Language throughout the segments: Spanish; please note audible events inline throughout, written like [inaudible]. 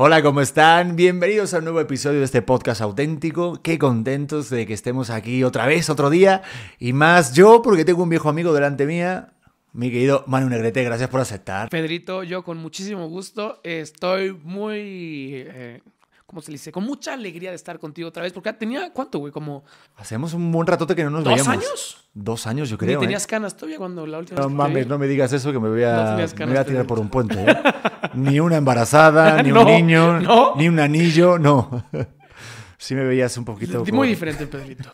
Hola, ¿cómo están? Bienvenidos a un nuevo episodio de este podcast auténtico. Qué contentos de que estemos aquí otra vez, otro día. Y más yo, porque tengo un viejo amigo delante mía, mi querido Manu Negrete. Gracias por aceptar. Pedrito, yo con muchísimo gusto estoy muy... eh, ¿Cómo se le dice? Con mucha alegría de estar contigo otra vez. Porque tenía, ¿cuánto, güey? Como Hacemos un buen ratote que no nos dos veíamos. años. Dos años, yo creo. ¿eh? tenías canas todavía cuando la última No vez te mames, no me digas eso que me voy No a, tenías me canas, voy a tirar por un puente. ¿eh? [laughs] ni una embarazada, [laughs] ni No, un niño, no. ni un anillo, no. [laughs] sí me veías un poquito. Muy como- diferente, [laughs] Pedrito.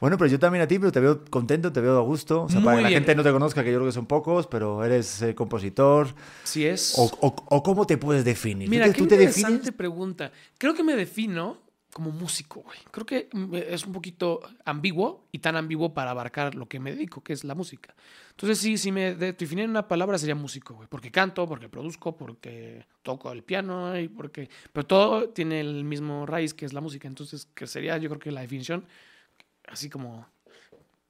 Bueno, pero yo también a ti, pero te veo contento, te veo a gusto. O sea, para que la gente no te conozca, que yo creo que son pocos, pero eres eh, compositor. Si es... O, o- o cómo te puedes definir? ¿Tú Mira, qué ¿Tú te interesante defines? pregunta. Creo que me defino como músico, güey. Creo que mm, es un poquito ambiguo y tan ambiguo para abarcar lo que me dedico, que es la música. Entonces, sí, si me definiera una palabra sería músico, güey. Porque canto, porque produzco, porque toco el piano y porque... Pero todo tiene el mismo raíz que es la música. Entonces, que sería yo creo que la definición, así como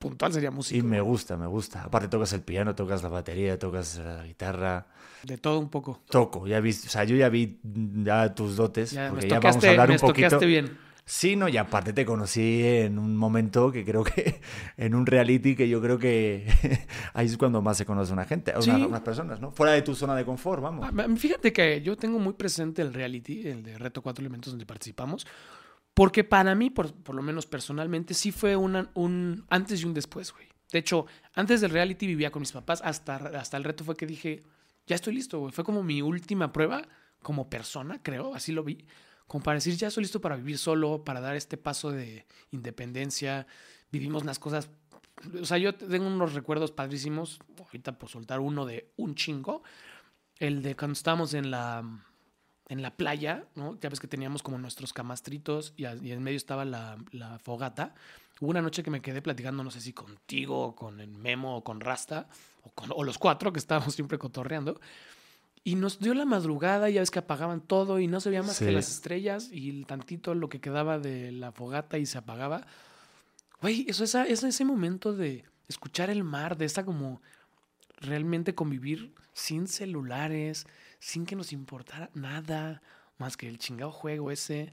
puntual, sería músico. Y me gusta, me gusta. Aparte tocas el piano, tocas la batería, tocas la guitarra. De todo un poco. Toco, ya vi, o sea, yo ya vi ya tus dotes, Ya, porque ya vamos a hablar un poquito. bien. Sí, no, y aparte te conocí en un momento que creo que [laughs] en un reality que yo creo que [laughs] ahí es cuando más se conoce una gente, a Sí. unas, unas personas, ¿no? Fuera de tu zona de confort, vamos. Ah, Fíjate que yo tengo muy presente el reality, el de Reto Cuatro Elementos donde participamos, porque para mí, por, por lo menos personalmente, sí fue una- un antes y un después, güey. De hecho, antes del reality vivía con mis papás, hasta, hasta el reto fue que dije, ya estoy listo, güey. Fue como mi última prueba como persona, creo, así lo vi, como para decir, ya estoy listo para vivir solo, para dar este paso de independencia. Vivimos unas cosas, o sea, yo tengo unos recuerdos padrísimos, ahorita por soltar uno de un chingo, el de cuando estábamos en la, en la playa, ¿no? Ya ves que teníamos como nuestros camastritos y, a- y en medio estaba la, la fogata. Hubo una noche que me quedé platicando, no sé si contigo, o con el Memo, o con Rasta, o, con, o los cuatro que estábamos siempre cotorreando. Y nos dio la madrugada, ya ves que apagaban todo y no se veía más Sí. que las estrellas y el tantito lo que quedaba de la fogata y se apagaba. Güey, eso ese, ese momento de escuchar el mar, de esta como realmente convivir sin celulares, sin que nos importara nada más que el chingado juego ese.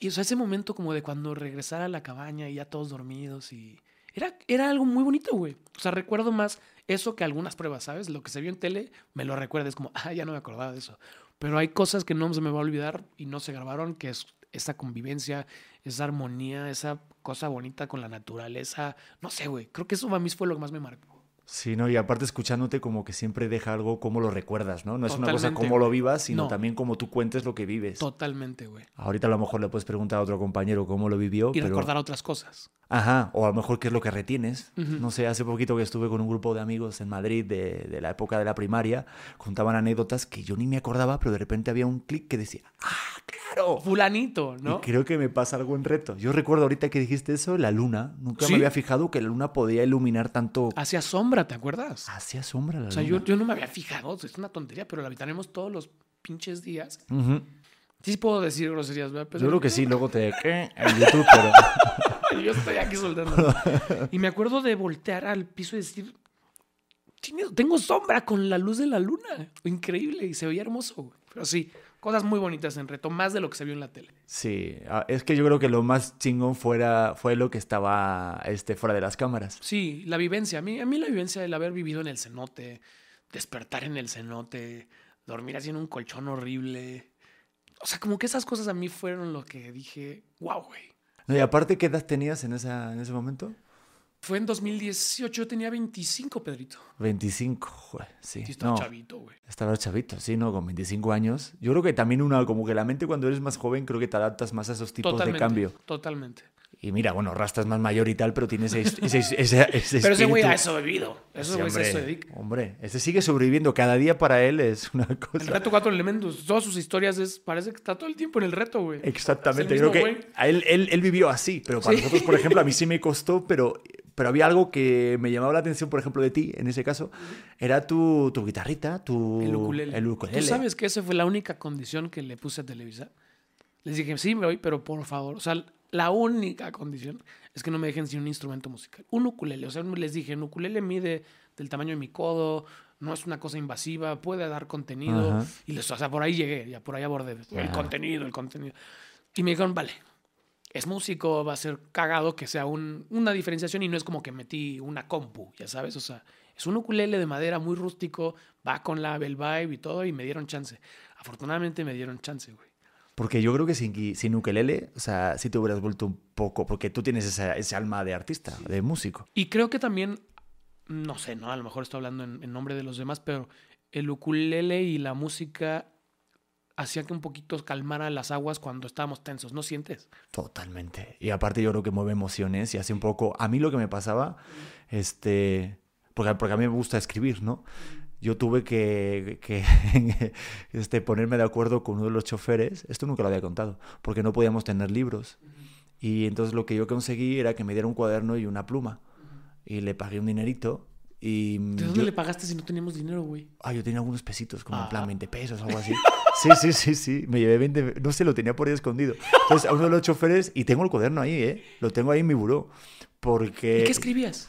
Y o sea, ese momento como de cuando regresar a la cabaña y ya todos dormidos y... Era, era algo muy bonito, güey. O sea, recuerdo más eso que algunas pruebas, ¿sabes? Lo que se vio en tele me lo recuerda, es como, ah, ya no me acordaba de eso. Pero hay cosas que no se me va a olvidar y no se grabaron, que es esa convivencia, esa armonía, esa cosa bonita con la naturaleza. No sé, güey. Creo que eso a mí fue lo que más me marcó. Sí, ¿no? Y aparte escuchándote como que siempre deja algo como lo recuerdas, ¿no? No es una cosa como lo vivas, sino No. también como tú cuentes lo que vives. Totalmente, güey. Ahorita a lo mejor le puedes preguntar a otro compañero cómo lo vivió, Y pero... recordar otras cosas. Ajá, o a lo mejor qué es lo que retienes. No sé, hace poquito que estuve con un grupo de amigos en Madrid de, de la época de la primaria, contaban anécdotas que yo ni me acordaba, pero de repente había un clic que decía, ¡ah, claro! Fulanito, ¿no? Y creo que me pasa algo en reto. Yo recuerdo ahorita que dijiste eso, la luna. Nunca ¿Sí? me había fijado que la luna podía iluminar tanto. Hacia sombra, ¿te acuerdas? Hacia sombra la O sea, yo, luna. yo no me había fijado. Es una tontería, pero la habitaremos todos los pinches días. Ujú. Sí puedo decir groserías, ¿verdad? Pero Yo creo que sí, luego te... ¿qué? En YouTube, pero... [laughs] [laughs] Yo estoy aquí soltando. [laughs] y me acuerdo de voltear al piso y decir, "Chingue, tengo sombra con la luz de la luna. Increíble. Y se veía hermoso. Pero sí, cosas muy bonitas en reto, más de lo que se vio en la tele. Sí, ah, es que yo creo que lo más chingón fuera, fue lo que estaba este, fuera de las cámaras. Sí, la vivencia. A mí, a mí la vivencia del haber vivido en el cenote, despertar en el cenote, dormir así en un colchón horrible. O sea, como que esas cosas a mí fueron lo que dije, wow, güey. No, y aparte, ¿qué edad tenías en, esa, en ese momento? Fue en 2018, yo tenía 25, Pedrito. 25, joder, sí. Sí, estaba no, chavito, güey. Estaba chavito, sí, ¿no? Con 25 años. Yo creo que también una, como que la mente cuando eres más joven, creo que te adaptas más a esos tipos Totalmente. de cambio. Totalmente. Y mira, bueno, Rasta es más mayor y tal, pero tiene ese, ese, ese, ese- ese Pero ese güey ha bebido. Eso Sí, hombre, dedica. hombre, ese sigue sobreviviendo. Cada día para él es una [laughs] El cosa. reto cuatro elementos, todas sus historias es, parece que está todo el tiempo en el reto, güey. Exactamente, el creo que a él, él, él vivió así, pero para Sí. nosotros, por ejemplo, a mí sí me [laughs] costó, pero, pero había algo que me llamaba la atención, por ejemplo, de ti, en ese caso, era tu, tu guitarrita, tu... El ukulele. El ukulele. ¿Tú sabes que esa fue la única condición que le puse a Televisa? Les dije, sí, me voy, pero por favor. O sea, la única condición es que no me dejen sin un instrumento musical. Un ukulele. O sea, les dije, un ukulele mide del tamaño de mi codo, no es una cosa invasiva, puede dar contenido. Ajá. Y les, o sea, por ahí llegué, ya por ahí abordé el contenido, el contenido. Y me dijeron, vale, es músico, va a ser cagado que sea un- una diferenciación y no es como que metí una compu, ya sabes, o sea, es un ukulele de madera muy rústico, va con la el vibe y todo y me dieron chance. Afortunadamente me dieron chance, güey. Porque yo creo que sin, sin ukelele, o sea, sí te hubieras vuelto un poco, porque tú tienes esa, ese alma de artista, de músico. Y creo que también, no sé, ¿no? A lo mejor estoy hablando en, en nombre de los demás, pero el ukulele y la música hacía que un poquito calmara las aguas cuando estábamos tensos, ¿no sientes? Totalmente. Y aparte yo creo que mueve emociones y hace un poco... A mí lo que me pasaba, este... Porque, porque a mí me gusta escribir, ¿no? Yo tuve que, que [laughs] este, ponerme de acuerdo con uno de los choferes, esto nunca lo había contado, porque no podíamos tener libros. Y entonces lo que yo conseguí era que me diera un cuaderno y una pluma. Y le pagué un dinerito. Y ¿De dónde yo- le pagaste si no teníamos dinero, güey? Ah, yo tenía algunos pesitos, como en plan Ah. 20 pesos o algo así. [laughs] Sí, sí, sí, sí. Me llevé 20, no sé, lo tenía por ahí escondido. Entonces, a uno de los choferes, y tengo el cuaderno ahí, ¿eh? Lo tengo ahí en mi buró. Porque ¿Y qué escribías?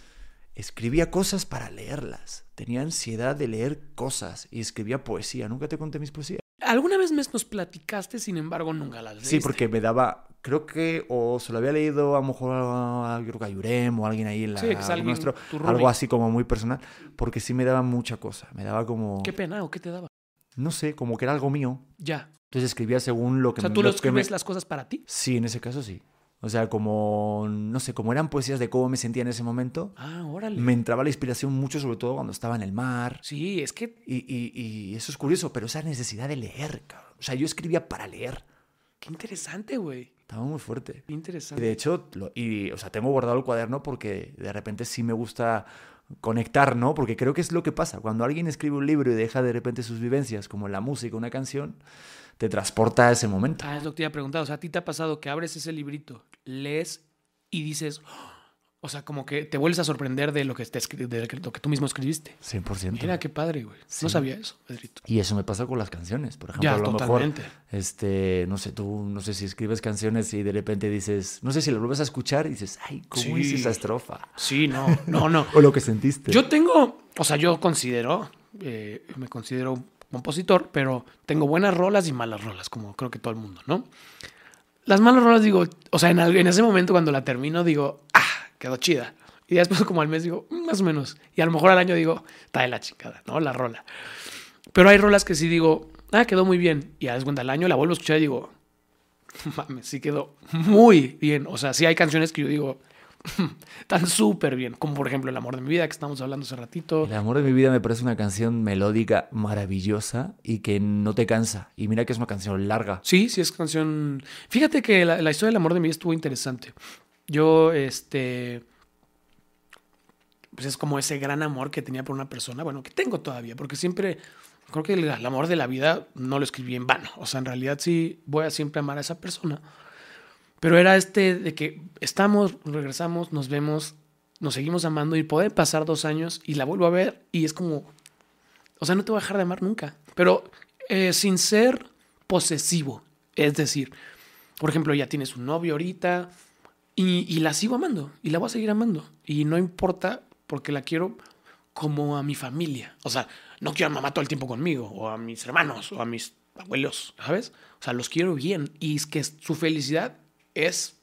escribía cosas para leerlas. Tenía ansiedad de leer cosas y escribía poesía. Nunca te conté mis poesías. Alguna vez me- nos platicaste, sin embargo, nunca las leíste. Sí, porque me daba, creo que, o se lo había leído a lo mejor a, yo creo que a Yurem o a alguien ahí en la, Sí, es alguien, nuestro, tu roomie. algo así como muy personal, porque sí me daba mucha cosa. Me daba como, Qué pena, ¿o qué te daba? no sé, como que era algo mío. Ya. Entonces escribía según lo que O sea, me- tú lo me- escribes las cosas para ti. Sí, en ese caso sí. O sea, como, no sé, como eran poesías de cómo me sentía en ese momento, Ah, órale. me entraba la inspiración mucho, sobre todo cuando estaba en el mar. Sí, es que Y, y- y eso es curioso, pero esa necesidad de leer, cabrón. O sea, yo escribía para leer. qué interesante, güey. Estaba muy fuerte. Qué Y interesante. de hecho, lo- y, o sea, tengo guardado el cuaderno porque de repente sí me gusta conectar, ¿no? Porque creo que es lo que pasa. Cuando alguien escribe un libro y deja de repente sus vivencias, como la música, una canción, te transporta a ese momento. Ah, es lo que te iba a preguntar. O sea, ¿a ti te ha pasado que abres ese librito, lees y dices, "Oh", o sea, como que te vuelves a sorprender de lo que, te de lo que tú mismo escribiste? 100%. Mira, qué padre, güey. Sí. No sabía eso, Pedrito. Y eso me pasa con las canciones, por ejemplo. Ya, a lo mejor, totalmente. este, no sé, tú, no sé si escribes canciones y de repente dices, no sé si lo vuelves a escuchar y dices, ay, ¿cómo Sí. esa estrofa? Sí, no, no, no. [laughs] O lo que sentiste. Yo tengo, o sea, yo considero, eh, me considero compositor, pero tengo buenas rolas y malas rolas, como creo que todo el mundo, ¿no? Las malas rolas digo, o sea, en, en ese momento cuando la termino digo, ah, quedó chida. Y después [laughs] como al mes digo, "Mm, más o menos. Y a lo mejor al año digo, está de la chingada, ¿no? La rola. Pero hay rolas que sí digo, ah, quedó muy bien. Y a la cuenta al año la vuelvo a escuchar y digo, mames, sí quedó muy bien. O sea, sí hay canciones que yo digo, [laughs] están súper bien. Como por ejemplo El amor de mi vida que estamos hablando hace ratito. El amor de mi vida me parece una canción melódica maravillosa y que no te cansa. Y mira que es una canción larga. Sí, sí es canción. Fíjate que la, la historia del amor de mi vida estuvo interesante. Yo, este. Pues es como ese gran amor que tenía por una persona, bueno, que tengo todavía, porque siempre creo que el, el amor de la vida no lo escribí en vano. O sea, en realidad sí voy a siempre amar a esa persona. Pero era este de que estamos, regresamos, nos vemos, nos seguimos amando y pueden pasar dos años y la vuelvo a ver y es como, o sea, no te voy a dejar de amar nunca, pero eh, sin ser posesivo. Es decir, por ejemplo, ya tienes un novio ahorita y, y la sigo amando y la voy a seguir amando y no importa porque la quiero como a mi familia. O sea, no quiero a mamá todo el tiempo conmigo o a mis hermanos o a mis abuelos, ¿sabes? O sea, los quiero bien y es que su felicidad es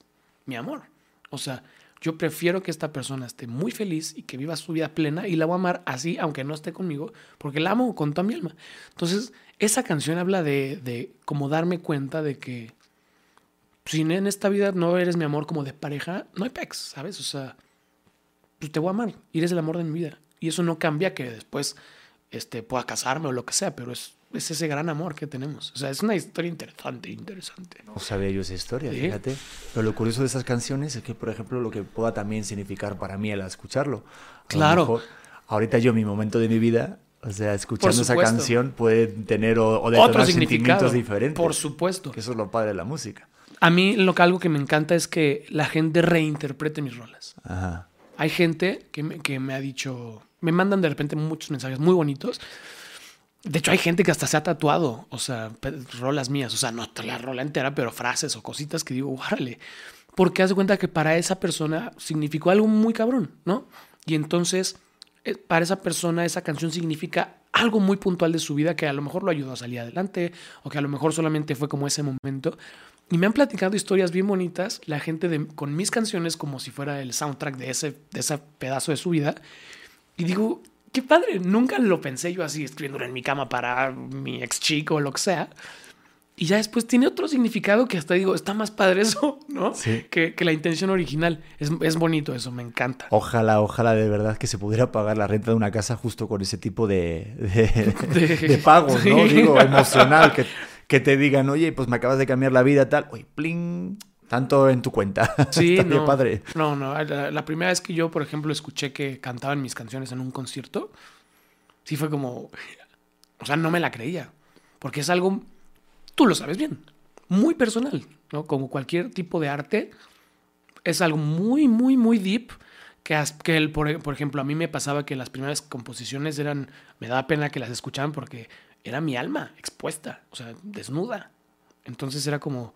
mi amor. O sea, yo prefiero que esta persona esté muy feliz y que viva su vida plena y la voy a amar así, aunque no esté conmigo, porque la amo con toda mi alma. Entonces, esa canción habla de, de como darme cuenta de que si en esta vida no eres mi amor como de pareja, no hay pex, ¿sabes? O sea, pues te voy a amar y eres el amor de mi vida. Y eso no cambia que después este, pueda casarme o lo que sea, pero es, es ese gran amor que tenemos. O sea, es una historia interesante, interesante. No sabía yo esa historia, Sí. fíjate. Pero lo curioso de esas canciones es que, por ejemplo, lo que pueda también significar para mí al escucharlo. A Claro. mejor, ahorita yo, mi momento de mi vida, o sea, escuchando esa canción puede tener o, o detonar Otro significado. sentimientos diferentes. Por supuesto. Que eso es lo padre de la música. A mí lo que algo que me encanta es que la gente reinterprete mis rolas. Ajá. Hay gente que me, que me ha dicho, me mandan de repente muchos mensajes muy bonitos. De hecho, hay gente que hasta se ha tatuado, o sea, rolas mías, o sea, no la rola entera, pero frases o cositas que digo, órale. Porque haz de cuenta que para esa persona significó algo muy cabrón, ¿no? Y entonces, eh, para esa persona, esa canción significa algo muy puntual de su vida que a lo mejor lo ayudó a salir adelante o que a lo mejor solamente fue como ese momento. Y me han platicado historias bien bonitas, la gente de, con mis canciones como si fuera el soundtrack de ese, de ese pedazo de su vida. Y digo, qué padre, nunca lo pensé yo así, escribiéndolo en mi cama para mi ex chico o lo que sea. Y ya después tiene otro significado que hasta digo, está más padre eso, ¿no? Sí. Que, que la intención original. Es, es bonito eso, me encanta. Ojalá, ojalá de verdad que se pudiera pagar la renta de una casa justo con ese tipo de, de, [laughs] de, de pago, ¿no? [laughs] Sí. Digo, emocional, que, que te digan, oye, pues me acabas de cambiar la vida, tal, oye, pling, tanto en tu cuenta. [laughs] Sí, no. padre. No, no. La, la primera vez que yo, por ejemplo, escuché que cantaban mis canciones en un concierto, sí fue como. O sea, no me la creía. Porque es algo. Tú lo sabes bien. Muy personal, ¿no? Como cualquier tipo de arte, es algo muy, muy, muy deep. Que, que el, por, por ejemplo, a mí me pasaba que las primeras composiciones eran. Me daba pena que las escucharan porque era mi alma expuesta, o sea, desnuda. Entonces era como.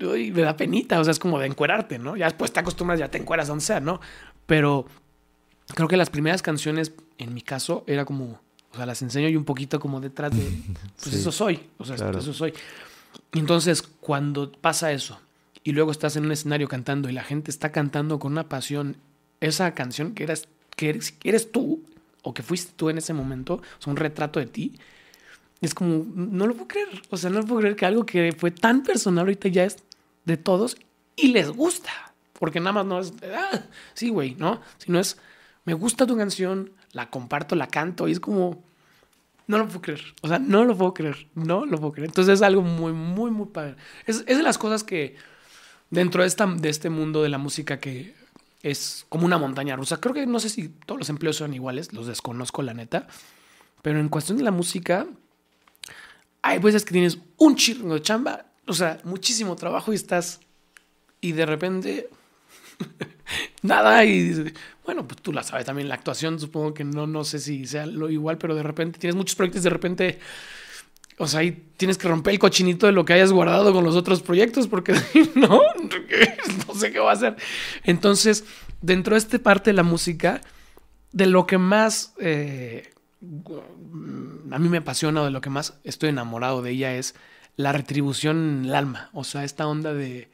Uy, me da penita, o sea, es como de encuerarte, ¿no? Ya después te acostumbras, ya te encueras donde sea, ¿no? Pero creo que las primeras canciones, en mi caso, era como, o sea, las enseño y un poquito como detrás de, [laughs] pues Sí, eso soy, o sea, claro. eso soy. Y entonces, cuando pasa eso, y luego estás en un escenario cantando y la gente está cantando con una pasión esa canción que eres, que eres, que eres tú, o que fuiste tú en ese momento, o sea, un retrato de ti, es como, no lo puedo creer. O sea, no lo puedo creer que algo que fue tan personal ahorita ya es de todos y les gusta. Porque nada más no es, ah, sí, güey, ¿no? Sino es, me gusta tu canción, la comparto, la canto y es como, no lo puedo creer. O sea, no lo puedo creer. No lo puedo creer. Entonces es algo muy, muy, muy padre. Es, es de las cosas que dentro de, esta, de este mundo de la música que es como una montaña rusa. Creo que no sé si todos los empleos son iguales, los desconozco la neta. Pero en cuestión de la música, hay veces que tienes un chingo de chamba, o sea, muchísimo trabajo y estás. Y de repente. [laughs] nada, y bueno, pues tú la sabes también. La actuación, supongo que no, no sé si sea lo igual, pero de repente tienes muchos proyectos, de repente. O sea, ahí tienes que romper el cochinito de lo que hayas guardado con los otros proyectos, porque [laughs] no, no sé qué va a hacer. Entonces, dentro de esta parte de la música, de lo que más eh, a mí me apasiona o de lo que más estoy enamorado de ella es la retribución en el alma. O sea, esta onda de,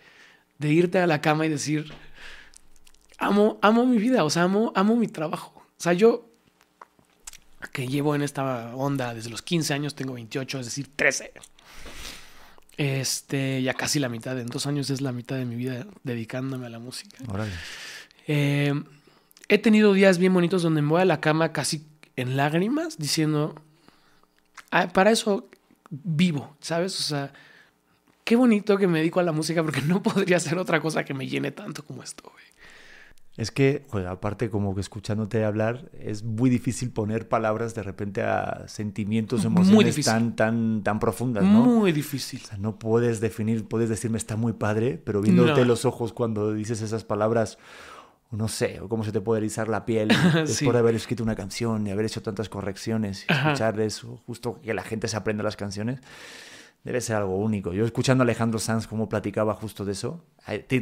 de irte a la cama y decir, amo, amo mi vida, o sea, amo, amo mi trabajo. O sea, yo que llevo en esta onda desde los 15 años, tengo 28, es decir, 13. Este, ya casi la mitad, en dos años es la mitad de mi vida dedicándome a la música. Órale. Eh, he tenido días bien bonitos donde me voy a la cama casi en lágrimas diciendo, "Ah, para eso vivo, ¿sabes? O sea, qué bonito que me dedico a la música porque no podría hacer otra cosa que me llene tanto como esto, güey. Es que, joder, aparte como que escuchándote hablar, es muy difícil poner palabras de repente a sentimientos, emociones tan, tan, tan profundas, ¿no? Muy difícil. O sea, no puedes definir, puedes decirme está muy padre, pero viéndote No. los ojos cuando dices esas palabras, no sé, o cómo se te puede erizar la piel [laughs] después Sí. de haber escrito una canción y haber hecho tantas correcciones y Ajá. escuchar eso, justo que la gente se aprenda las canciones, debe ser algo único. Yo escuchando a Alejandro Sanz cómo platicaba justo de eso,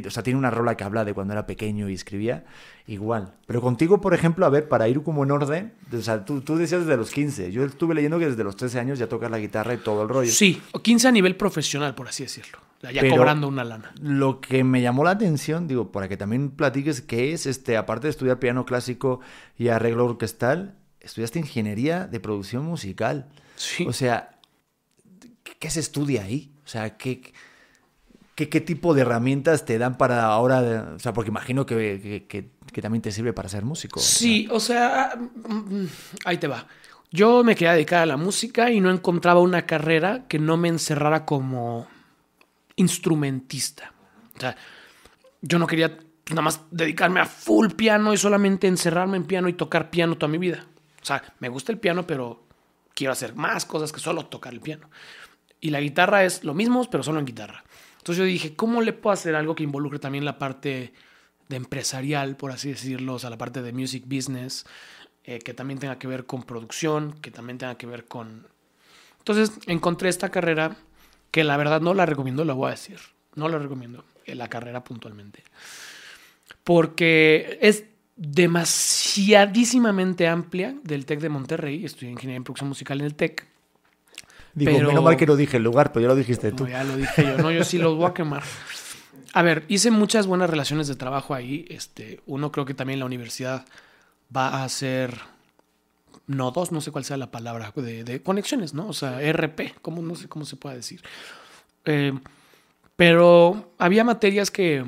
o sea, tiene una rola que habla de cuando era pequeño y escribía, igual. Pero contigo, por ejemplo, a ver, para ir como en orden, o sea, tú, tú decías desde los 15, yo estuve leyendo que desde los 13 años ya tocas la guitarra y todo el rollo. Sí, o 15 a nivel profesional, por así decirlo. Sea, Ya Pero- cobrando una lana. Lo que me llamó la atención, digo, para que también platiques qué es, este, aparte de estudiar piano clásico y arreglo orquestal, estudiaste ingeniería de producción musical. Sí. O sea, ¿qué, se estudia ahí? O sea, ¿qué, qué, qué tipo de herramientas te dan para ahora? O sea, porque imagino que, que- que- que también te sirve para ser músico. Sí, o sea, ahí te va. Yo me quería dedicar a la música y no encontraba una carrera que no me encerrara como instrumentista. O sea, yo no quería nada más dedicarme a full piano y solamente encerrarme en piano y tocar piano toda mi vida. O sea, me gusta el piano, pero quiero hacer más cosas que solo tocar el piano. Y la guitarra es lo mismo, pero solo en guitarra. Entonces yo dije, ¿cómo le puedo hacer algo que involucre también la parte de empresarial, por así decirlo, o sea, la parte de music business, eh, que también tenga que ver con producción, que también tenga que ver con... Entonces encontré esta carrera que la verdad no la recomiendo, lo voy a decir. No la recomiendo, eh, la carrera puntualmente. Porque es demasiadísimamente amplia del TEC de Monterrey. Estudié ingeniería en producción musical en el TEC. Digo, Pero- menos mal que no dije el lugar, pero ya lo dijiste tú. Ya lo dije yo, no, yo sí los voy a quemar. A ver, hice muchas buenas relaciones de trabajo ahí. Este, uno creo que también la universidad va a hacer nodos, no sé cuál sea la palabra, de, conexiones, ¿no? O sea, RP, no sé cómo se puede decir. Eh, pero había materias que,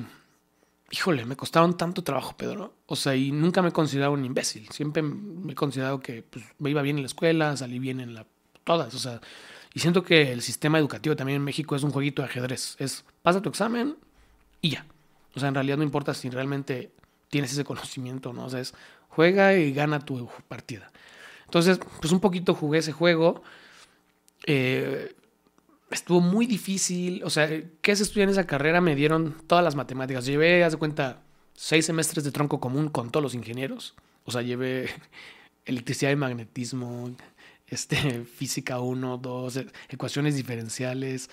híjole, me costaron tanto trabajo, Pedro. O sea, y nunca me he considerado un imbécil. Siempre me he considerado que pues, me iba bien en la escuela, salí bien en la... Todas, o sea, y siento que el sistema educativo también en México es un jueguito de ajedrez. Es pasa tu examen y ya. O sea, en realidad no importa si realmente tienes ese conocimiento, ¿no? O sea, es juega y gana tu partida. Entonces, pues un poquito jugué ese juego. Eh, estuvo muy difícil. O sea, ¿qué es estudiar en esa carrera? Me dieron todas las matemáticas. Llevé, haz de cuenta, seis semestres de tronco común con todos los ingenieros. O sea, llevé [laughs] electricidad y magnetismo, este, [laughs] física 1, 2, e- ecuaciones diferenciales.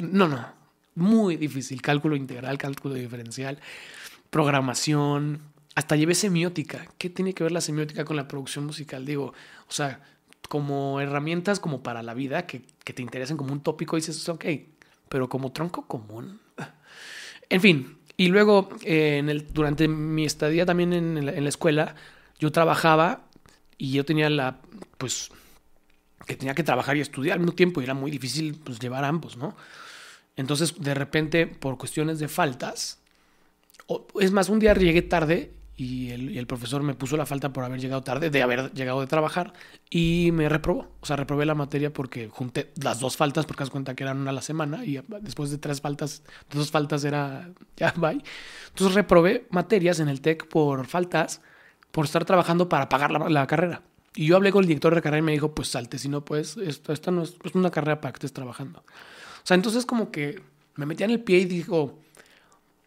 No, no, muy difícil. Cálculo integral, cálculo diferencial, programación. Hasta llevé semiótica. ¿Qué tiene que ver la semiótica con la producción musical? Digo, o sea, como herramientas como para la vida que, que te interesen como un tópico, dices, ok, pero como tronco común. [laughs] En fin, y luego eh, durante mi estadía también en la, en la escuela, yo trabajaba y yo tenía la, pues, que tenía que trabajar y estudiar al mismo tiempo y era muy difícil pues, llevar ambos, ¿no? Entonces, de repente, por cuestiones de faltas, o- es más, un día llegué tarde y el, profesor me puso la falta por haber llegado tarde, de haber llegado de trabajar, y me reprobó. O sea, reprobé la materia porque junté las dos faltas, porque haz cuenta que eran una a la semana, y después de tres faltas, dos faltas era ya bye. Entonces reprobé materias en el TEC por faltas, por estar trabajando para pagar la, la carrera. Y yo hablé con el director de carrera y me dijo, pues salte, si no, pues esto, esto no es, es una carrera para que estés trabajando. O sea, entonces como que me metía en el pie y dijo,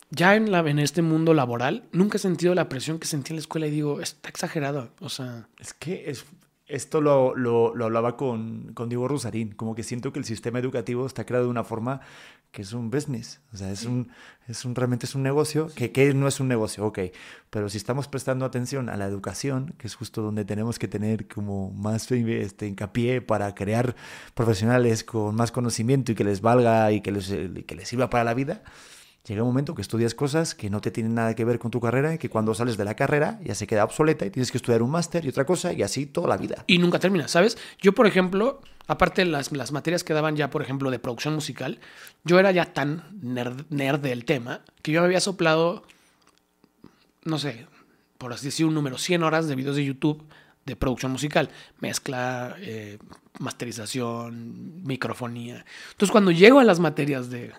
ya en, la, en este mundo laboral, nunca he sentido la presión que sentí en la escuela y digo, está exagerado. O sea, Es que es, esto lo, lo- lo hablaba con, con Diego Rosarín, como que siento que el sistema educativo está creado de una forma que es un business, o sea, es un, es un realmente es un negocio, que, que no es un negocio, ok, pero si estamos prestando atención a la educación, que es justo donde tenemos que tener como más este, hincapié para crear profesionales con más conocimiento y que les valga y que les, y que les sirva para la vida, llega un momento que estudias cosas que no te tienen nada que ver con tu carrera y que cuando sales de la carrera ya se queda obsoleta y tienes que estudiar un máster y otra cosa y así toda la vida. y nunca termina, ¿sabes? Yo, por ejemplo, aparte las, las materias que daban ya, por ejemplo, de producción musical, yo era ya tan nerd, nerd del tema que yo me había soplado, no sé, por así decir un número, 100 horas de videos de YouTube de producción musical, mezcla, eh, masterización, microfonía. Entonces, cuando llego a las materias de...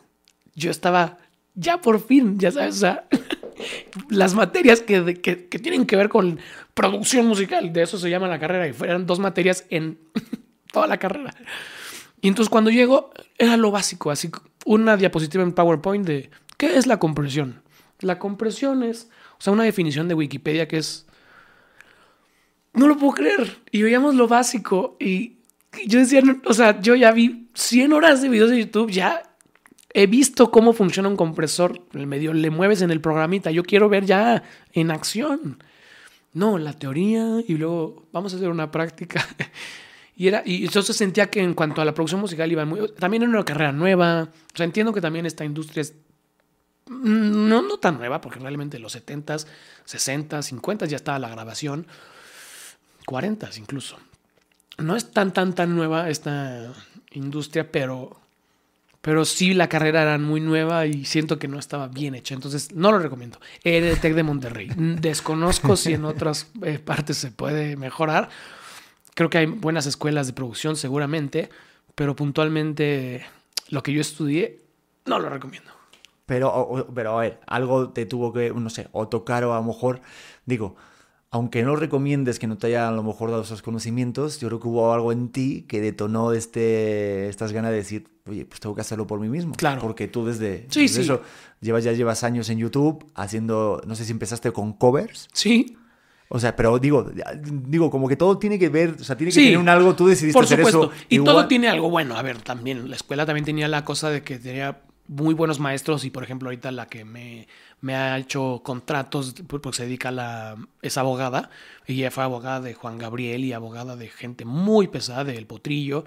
Yo estaba ya por fin, ya sabes, o sea, [laughs] las materias que, que, que tienen que ver con producción musical, de eso se llama la carrera, y fueran dos materias en [laughs] toda la carrera. Y entonces cuando llego, era lo básico, así una diapositiva en PowerPoint de ¿qué es la compresión? La compresión es, o sea, una definición de Wikipedia que es, no lo puedo creer, y veíamos lo básico, y yo decía, no, o sea, yo ya vi 100 horas de videos de YouTube, ya he visto cómo funciona un compresor, el medio le mueves en el programita, yo quiero ver ya en acción. No, la teoría y luego vamos a hacer una práctica. [laughs] Y, era, y entonces sentía que en cuanto a la producción musical iban muy... También era una carrera nueva. O sea, entiendo que también esta industria es mm, no, no tan nueva, porque realmente en los 70s, 60s, 50s ya estaba la grabación. 40s incluso. No es tan, tan, tan nueva esta industria, pero, pero sí la carrera era muy nueva y siento que no estaba bien hecha. Entonces, no lo recomiendo. Era el TEC de Monterrey. [laughs] Desconozco si en otras eh, partes se puede mejorar. Creo que hay buenas escuelas de producción seguramente, pero puntualmente lo que yo estudié no lo recomiendo. Pero, pero a ver, algo te tuvo que, no sé, o tocar o a lo mejor, digo, aunque no recomiendes que no te haya a lo mejor dado esos conocimientos, yo creo que hubo algo en ti que detonó este, estas ganas de decir, oye, pues tengo que hacerlo por mí mismo. Claro. Porque tú desde, Sí, desde sí. eso llevas, ya llevas años en YouTube haciendo, no sé si empezaste con covers. Sí, O sea, pero digo, digo, como que todo tiene que ver, o sea, tiene que Sí, tener un algo, tú decidiste por hacer supuesto. eso. Y igual. todo tiene algo bueno. A ver, también la escuela también tenía la cosa de que tenía muy buenos maestros y por ejemplo ahorita la que me, me ha hecho contratos porque se dedica a la... es abogada. Ella fue abogada de Juan Gabriel y abogada de gente muy pesada, del Potrillo.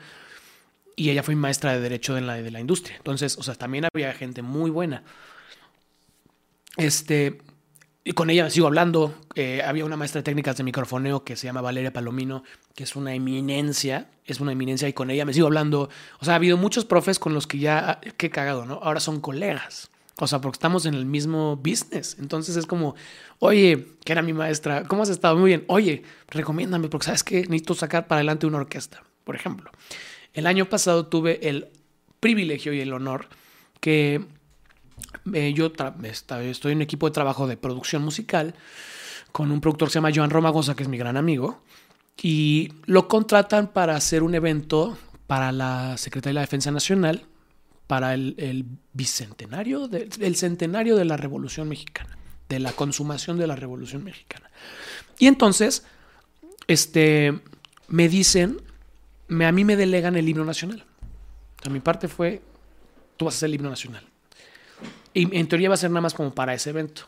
Y ella fue maestra de Derecho de la, de la industria. Entonces, o sea, también había gente muy buena. Este, y con ella sigo hablando. Eh, había una maestra de técnicas de microfoneo que se llama Valeria Palomino, que es una eminencia, es una eminencia y con ella me sigo hablando. O sea, ha habido muchos profes con los que ya, qué cagado, ¿no? Ahora son colegas. O sea, porque estamos en el mismo business. Entonces es como, oye, que era mi maestra, ¿cómo has estado? Muy bien. Oye, recomiéndame, porque sabes que necesito sacar para adelante una orquesta, por ejemplo. El año pasado tuve el privilegio y el honor que eh, yo estoy en un equipo de trabajo de producción musical con un productor que se llama Joan Romagosa, que es mi gran amigo, y lo contratan para hacer un evento para la Secretaría de la Defensa Nacional para el, bicentenario, el centenario de la Revolución Mexicana, de la consumación de la Revolución Mexicana. Y entonces, este, me dicen, me, a mí me delegan el himno nacional. A mi parte fue, tú vas a hacer el himno nacional. Y en teoría va a ser nada más como para ese evento.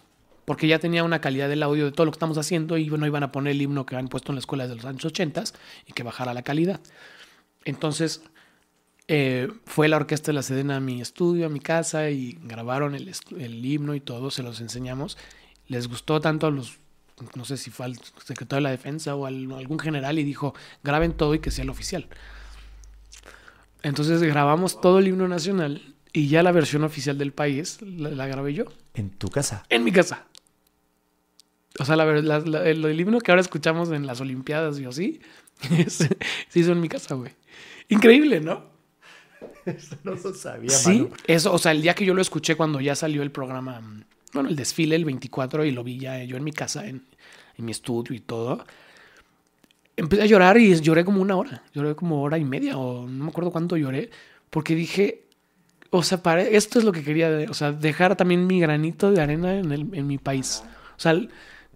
Porque ya tenía una calidad del audio de todo lo que estamos haciendo y no iban a poner el himno que han puesto en la escuela de los años 80 y que bajara la calidad. Entonces eh, fue la orquesta de la Sedena a mi estudio, a mi casa y grabaron el, el himno y todo, se los enseñamos. Les gustó tanto a los, no sé si fue al secretario de la defensa o al, algún general y dijo, graben todo y que sea el oficial. Entonces grabamos todo el himno nacional y ya la versión oficial del país la, grabé yo. ¿En tu casa? En mi casa. O sea, la, el, himno que ahora escuchamos en las Olimpiadas y así, [laughs] se hizo en mi casa, güey. Increíble, ¿no? Eso no lo sabía, Sí, eso, o sea, el día que yo lo escuché cuando ya salió el programa, bueno, el desfile, el 24, y lo vi ya yo en mi casa, en, en mi estudio y todo, empecé a llorar y lloré como una hora, lloré como hora y media, o no me acuerdo cuánto lloré, porque dije, o sea, esto es lo que quería, o sea, dejar también mi granito de arena en, el, en mi país. O sea,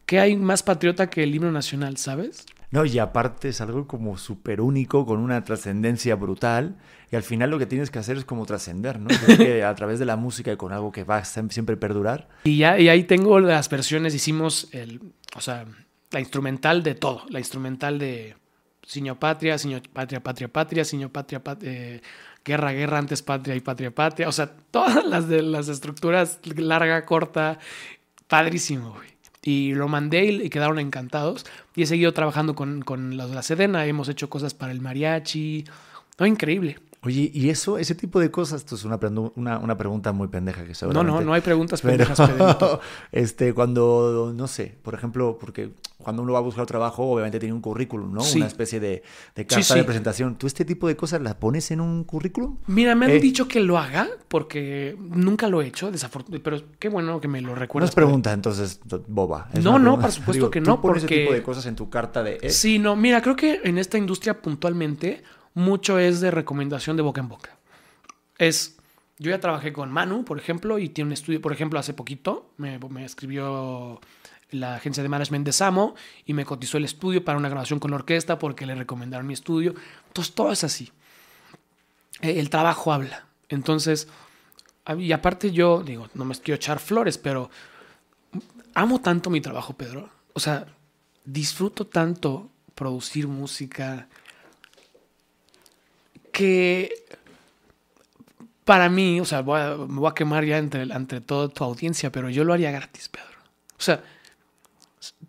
¿qué hay más patriota que el himno nacional, sabes? No, y aparte es algo como súper único, con una trascendencia brutal. Y al final lo que tienes que hacer es como trascender, ¿no? que [laughs] a través de la música y con algo que va a siempre perdurar. Y ya, y ahí tengo las versiones, hicimos el, o sea, la instrumental de todo. La instrumental de Siño Patria, Siño Patria, Patria, Patria, Siño Patria, Patria, eh, guerra, guerra, antes patria y patria, patria. O sea, todas las de las estructuras, larga, corta, padrísimo, güey. Y lo mandé y quedaron encantados. Y he seguido trabajando con, con los de la Sedena. Hemos hecho cosas para el mariachi. No, increíble. Oye, ¿y eso, ese tipo de cosas? Esto es una, una, una pregunta muy pendeja que seguramente... No, no, no hay preguntas pendejas. [laughs] este, cuando, no sé, por ejemplo, porque cuando uno va a buscar trabajo, obviamente tiene un currículum, ¿no? Una especie de, de carta de presentación. ¿Tú este tipo de cosas las pones en un currículum? Mira, me han eh, dicho que lo haga porque nunca lo he hecho, desafortunadamente, pero qué bueno que me lo recuerdas. No es pregunta, entonces, boba. no, no, por [laughs] supuesto que no. pones ese tipo de cosas en tu carta de... Eh? Sí, no, mira, creo que en esta industria puntualmente mucho es de recomendación de boca en boca. Es, yo ya trabajé con Manu, por ejemplo, y tiene un estudio, por ejemplo, hace poquito me, escribió la agencia de management de Samo y me cotizó el estudio para una grabación con la orquesta porque le recomendaron mi estudio. Entonces, todo es así. E, el trabajo habla. Entonces, y aparte yo, digo, no me quiero echar flores, pero amo tanto mi trabajo, Pedro. O sea, disfruto tanto producir música, que para mí, o sea, me voy a quemar ya entre, entre toda tu audiencia, pero yo lo haría gratis, Pedro. O sea,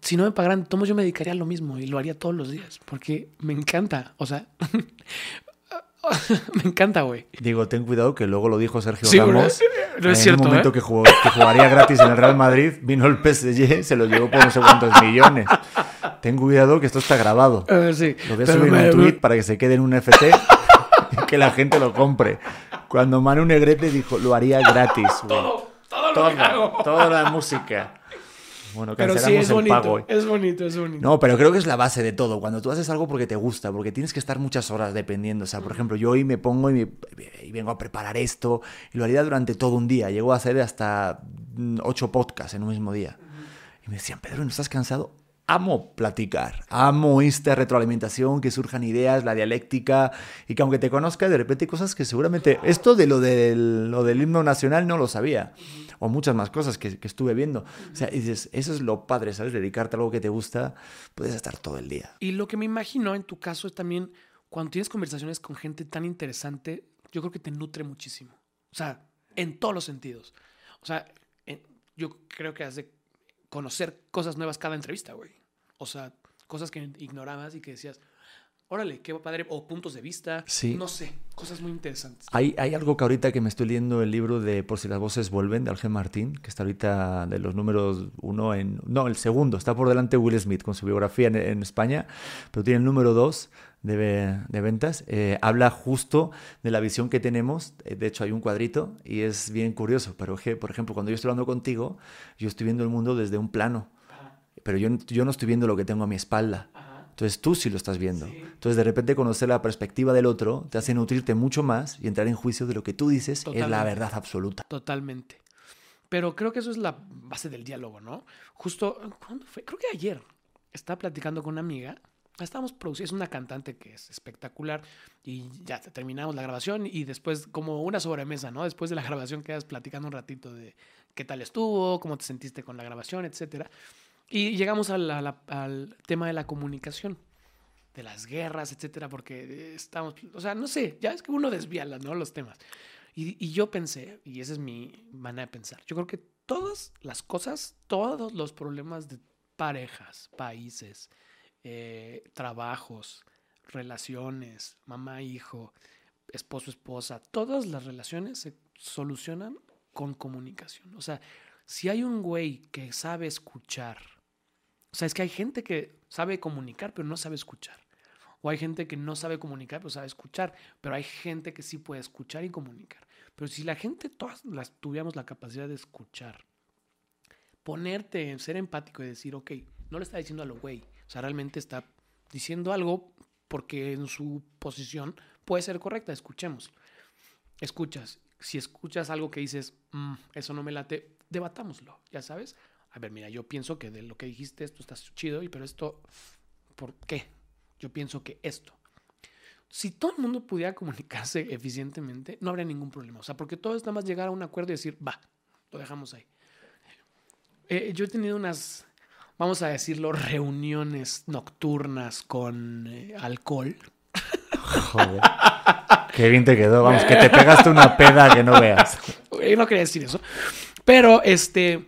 si no me pagaran, tomo yo me dedicaría a lo mismo y lo haría todos los días, porque me encanta, o sea, [laughs] me encanta, güey. Digo, ten cuidado que luego lo dijo Sergio Ramos. [laughs] No es en cierto, un momento ¿eh? que, que, jugaría gratis en el Real Madrid, vino el PSG, se lo llevó por no sé cuántos millones. Ten cuidado que esto está grabado. Uh, sí, lo voy a subir en un tweet para que se quede en un NFT que la gente lo compre. Cuando Manu Negrete dijo, lo haría gratis. Todo, todo, lo que hago. Toda la música. Bueno, pero sí, es bonito, es bonito, es bonito. No, pero creo que es la base de todo. Cuando tú haces algo porque te gusta, porque tienes que estar muchas horas dependiendo. O sea, por ejemplo, yo hoy me pongo y, vengo a preparar esto y lo haría durante todo un día. Llego a hacer hasta mm, ocho podcasts en un mismo día. Y me decían, Pedro, ¿no estás cansado? Amo platicar, amo esta retroalimentación, que surjan ideas, la dialéctica, y que aunque te conozca, de repente cosas que seguramente, esto de lo del, lo del himno nacional no lo sabía, o muchas más cosas que, que estuve viendo. O sea, y dices, eso es lo padre, ¿sabes? Dedicarte a algo que te gusta, puedes estar todo el día. Y lo que me imagino en tu caso es también, cuando tienes conversaciones con gente tan interesante, yo creo que te nutre muchísimo. O sea, en todos los sentidos. O sea, en- yo creo que has de conocer cosas nuevas cada entrevista, güey. O sea, cosas que ignorabas y que decías, órale, qué padre, o puntos de vista. Sí. No sé, cosas muy interesantes. Hay, hay algo que ahorita que me estoy leyendo el libro de Por si las voces vuelven, de Algen Martín, que está ahorita de los números uno en... No, el segundo, está por delante Will Smith con su biografía en, en España, pero tiene el número dos de, de ventas. Eh, habla justo de la visión que tenemos, eh, de hecho hay un cuadrito y es bien curioso, pero que, por ejemplo, cuando yo estoy hablando contigo, yo estoy viendo el mundo desde un plano, pero yo, yo no estoy viendo lo que tengo a mi espalda. Entonces tú sí lo estás viendo. Entonces de repente conocer la perspectiva del otro te hace nutrirte mucho más y entrar en juicio de lo que tú dices es la verdad absoluta. Totalmente. Pero creo que eso es la base del diálogo, ¿no? Justo, ¿cuándo fue? Creo que ayer estaba platicando con una amiga. Estábamos produciendo, es una cantante que es espectacular y ya terminamos la grabación y después como una sobremesa, ¿no? Después de la [laughs] grabación quedas platicando un ratito de qué tal estuvo, cómo te sentiste con la grabación, etcétera. Y llegamos al tema de la comunicación, de las guerras, etcétera, porque estamos, o sea, no sé, ya es que uno desvía ¿no? los temas. Y, y yo pensé, y esa es mi manera de pensar, yo creo que todas las cosas, todos los problemas de parejas, países, eh, trabajos, relaciones, mamá, hijo, esposo, esposa, todas las relaciones se solucionan con comunicación. O sea, si hay un güey que sabe escuchar, o sea, es que hay gente que sabe comunicar, pero no sabe escuchar. O hay gente que no sabe comunicar, pero sabe escuchar. Pero hay gente que sí puede escuchar y comunicar. Pero si la gente, todas las tuviéramos la capacidad de escuchar, ponerte, ser empático y decir, ok, no le está diciendo a lo güey. O sea, realmente está diciendo algo porque en su posición puede ser correcta. Escuchemos. Escuchas. Si escuchas algo que dices, "Mm, eso no me late, debatámoslo, ya sabes. A ver, mira, yo pienso que de lo que dijiste esto está chido, y pero esto, ¿por qué? Yo pienso que esto. Si todo el mundo pudiera comunicarse [laughs] eficientemente, no habría ningún problema. O sea, porque todo es nada más llegar a un acuerdo y decir, va, lo dejamos ahí. Eh, yo he tenido unas, vamos a decirlo, reuniones nocturnas con eh, alcohol. Joder. Qué bien te quedó. Vamos, que te pegaste una peda que no veas. [laughs] Eh, no quería decir eso. Pero, este,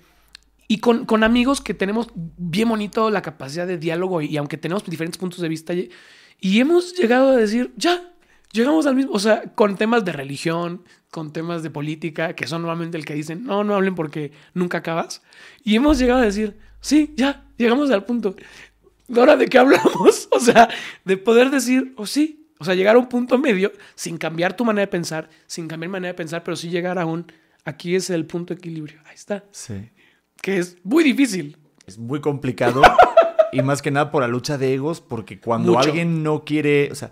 y con, con amigos que tenemos bien bonito la capacidad de diálogo y, aunque tenemos diferentes puntos de vista, y, hemos llegado a decir, ya, llegamos al mismo, o sea, con temas de religión, con temas de política, que son normalmente el que dicen, no, no hablen porque nunca acabas. Y hemos llegado a decir, sí, ya, llegamos al punto. ¿Ahora de qué hablamos? [laughs] O sea, de poder decir, o sí, o sea, llegar a un punto medio sin cambiar tu manera de pensar, sin cambiar manera de pensar, pero sí llegar a un, aquí es el punto de equilibrio. Ahí está. Sí. Que es muy difícil. Es muy complicado [laughs] y más que nada por la lucha de egos, porque cuando Mucho. alguien no quiere, o sea,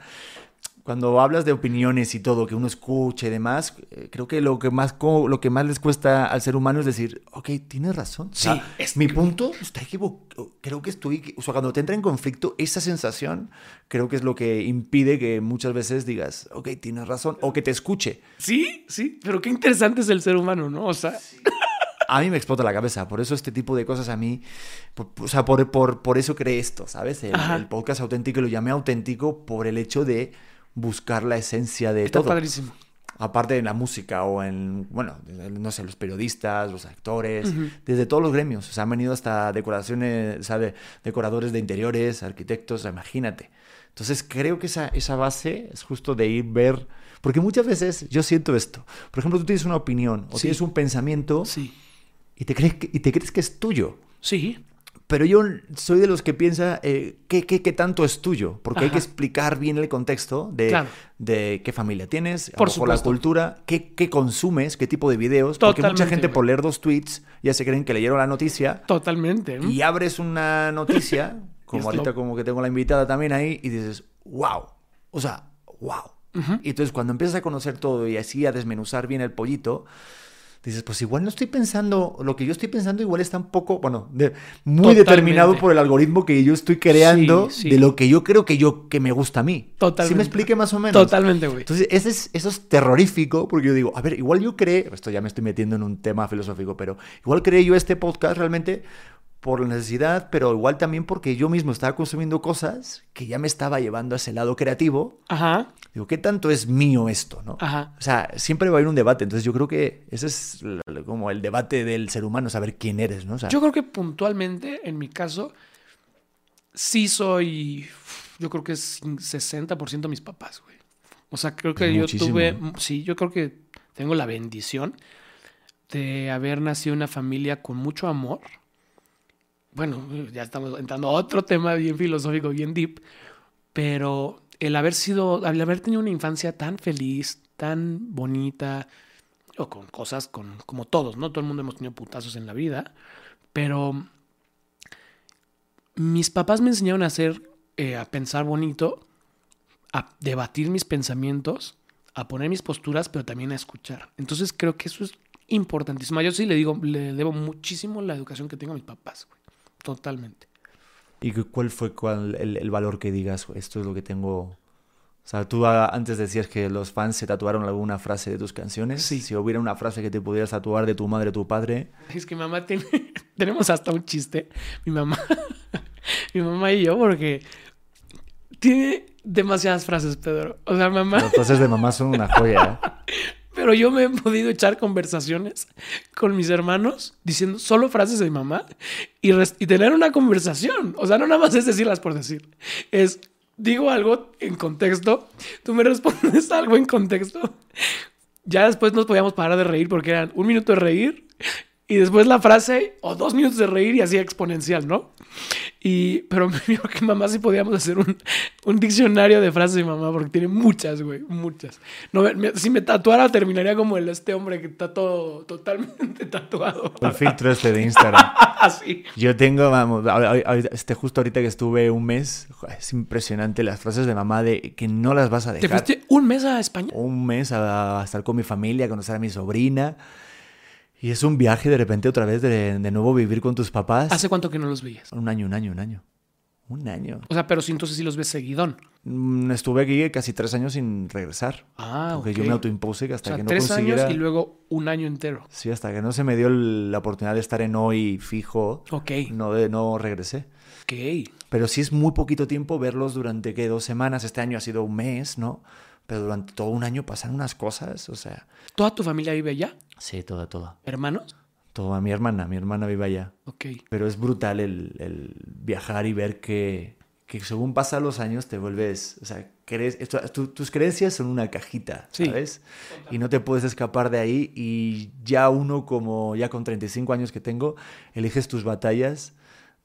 cuando hablas de opiniones y todo, que uno escuche y demás, eh, creo que lo que más lo que más les cuesta al ser humano es decir, ok, tienes razón. O sea, Sí, es- mi punto está equivocado. Creo que estoy, o sea, cuando te entra en conflicto, esa sensación creo que es lo que impide que muchas veces digas, ok, tienes razón, o que te escuche. Sí, sí, pero qué interesante es el ser humano, ¿no? O sea, A mí me explota la cabeza, por eso este tipo de cosas a mí, por- o sea, por, por, por eso creé esto, ¿sabes? El, el podcast auténtico lo llamé auténtico por el hecho de buscar la esencia de está todo. padrísimo. Aparte en la música o en, bueno, no sé, los periodistas, los actores, desde todos los gremios. O sea, han venido hasta decoraciones, de- decoradores de interiores, arquitectos, imagínate. Entonces creo que esa, esa base es justo de ir ver, porque muchas veces yo siento esto. Por ejemplo, tú tienes una opinión o Sí. tienes un pensamiento Sí, y te crees que, y te crees que es tuyo. sí, Pero yo soy de los que piensa eh, ¿qué, qué, qué tanto es tuyo, porque hay que Ajá. explicar bien el contexto de, Claro. de qué familia tienes, Por la cultura, qué, qué consumes, qué tipo de videos, porque mucha Totalmente, gente por leer dos tweets ya se creen que leyeron la noticia totalmente. ¿no? y abres una noticia, [laughs] como ahorita lo- como que tengo la invitada también ahí, y dices, wow, o sea, wow. Y entonces cuando empiezas a conocer todo y así a desmenuzar bien el pollito, dices, pues igual no estoy pensando, lo que yo estoy pensando igual está un poco, bueno, de- muy Totalmente. determinado por el algoritmo que yo estoy creando Sí, sí. de lo que yo creo que yo que me gusta a mí. Totalmente. ¿Sí me explique más o menos? Totalmente, güey. Entonces, ese es, eso es terrorífico porque yo digo, a ver, igual yo creé, esto ya me estoy metiendo en un tema filosófico, pero igual creé yo este podcast realmente por la necesidad, pero igual también porque yo mismo estaba consumiendo cosas que ya me estaba llevando a ese lado creativo. Ajá, Digo, ¿qué tanto es mío esto, no? ajá. O sea, siempre va a haber un debate, entonces yo creo que ese es como el debate del ser humano, saber quién eres, ¿no? O sea, Yo creo que puntualmente, en mi caso, sí soy, yo creo que es 60% mis papás, güey. O sea, creo que yo Muchísimo, tuve, sí, yo creo que tengo la bendición de haber nacido en una familia con mucho amor. Bueno, ya estamos entrando a otro tema bien filosófico, bien deep, pero el haber sido, al haber tenido una infancia tan feliz, tan bonita, o con cosas con, como todos, ¿no? Todo el mundo hemos tenido putazos en la vida, pero mis papás me enseñaron a hacer, eh, a pensar bonito, a debatir mis pensamientos, a poner mis posturas, pero también a escuchar. Entonces creo que eso es importantísimo. Yo sí le digo, le debo muchísimo la educación que tengo a mis papás, güey. Totalmente. ¿Y cu- cuál fue cuál, el, el valor que digas, esto es lo que tengo? O sea, tú ah, antes decías que los fans se tatuaron alguna frase de tus canciones. Sí. Si hubiera una frase que te pudieras tatuar de tu madre o tu padre, Es que mi mamá tiene. [laughs] Tenemos hasta un chiste. Mi mamá. [laughs] mi mamá y yo, porque tiene demasiadas frases, Pedro. O sea, mamá. las frases de mamá son una joya. ¿eh? [laughs] Pero yo me he podido echar conversaciones con mis hermanos diciendo solo frases de mi mamá y, y tener una conversación. O sea, no nada más es decirlas por decir. Es, digo algo en contexto, tú me respondes [laughs] algo en contexto. Ya después nos podíamos parar de reír porque eran un minuto de reír y después la frase o dos minutos de reír y así exponencial, ¿no? Y, pero yo creo que mamá sí podíamos hacer un, un diccionario de frases de mamá porque tiene muchas, güey, muchas. No, me- si me tatuara terminaría como el este hombre que está todo totalmente [laughs] tatuado. El filtro este de Instagram. [laughs] Así. Yo tengo, vamos, este, justo ahorita que estuve un mes, es impresionante las frases de mamá de que no las vas a ¿Te dejar. fuiste un mes a España? Un mes a, a estar con mi familia, a conocer a mi sobrina. Y es un viaje de repente otra vez de, de nuevo vivir con tus papás. ¿Hace cuánto que no los veías? Un año, un año, un año. Un año. O sea, pero sí, entonces sí los ves seguidón. Mm, Estuve aquí casi tres años sin regresar. Ah, porque ok. yo me autoimpuse hasta o sea, que no tres consiguiera... años y luego un año entero. Sí, hasta que no se me dio el- la oportunidad de estar en hoy fijo, Ok, no, de, no regresé. ok. Pero sí es muy poquito tiempo verlos durante, ¿qué? Dos semanas. Este año ha sido un mes, ¿no? Pero durante todo un año pasan unas cosas, o sea... ¿Toda tu familia vive allá? Sí, toda, toda. ¿Hermanos? Toda mi hermana, mi hermana vive allá. Ok. Pero es brutal el, el viajar y ver que, que según pasan los años te vuelves, o sea, crees, tu- tus creencias son una cajita, Sí. ¿sabes? Y no te puedes escapar de ahí y ya uno como, ya con 35 años que tengo, eliges tus batallas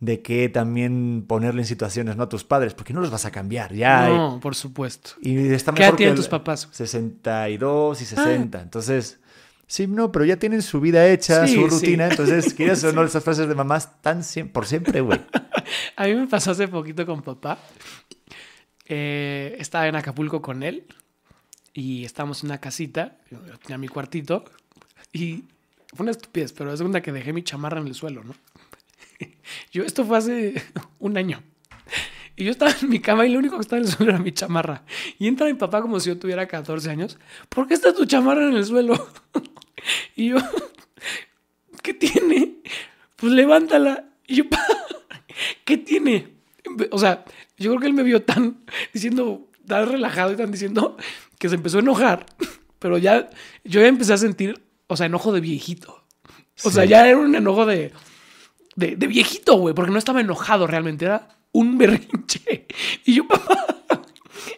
de que también ponerle en situaciones, ¿no? A tus padres, porque no los vas a cambiar, ya. No, por supuesto. Y está ¿Qué edad tienen tus papás? 62 y Ah. 60. Entonces, sí, no, pero ya tienen su vida hecha, Sí, su sí. rutina. Entonces, [laughs] quieras o no, esas frases de mamá están siem- por siempre, güey. [laughs] A mí me pasó hace poquito con papá. Eh, estaba en Acapulco con él y estábamos en una casita. Yo tenía mi cuartito y fue una estupidez, pero es una que dejé mi chamarra en el suelo, ¿no? [laughs] Yo, esto fue hace [laughs] un año. Y yo estaba en mi cama y lo único que estaba en el suelo era mi chamarra. Y entra mi papá como si yo tuviera 14 años. ¿Por qué está tu chamarra en el suelo? [laughs] Y yo, ¿qué tiene? Pues levántala. Y yo, "Pa, ¿qué tiene? O sea, yo creo que él me vio tan diciendo, tan relajado y tan diciendo que se empezó a enojar. Pero ya, yo ya empecé a sentir, o sea, enojo de viejito. O sea, Sí. ya era un enojo de, de, viejito, güey, porque no estaba enojado realmente, era un berrinche. [laughs] Y yo, papá,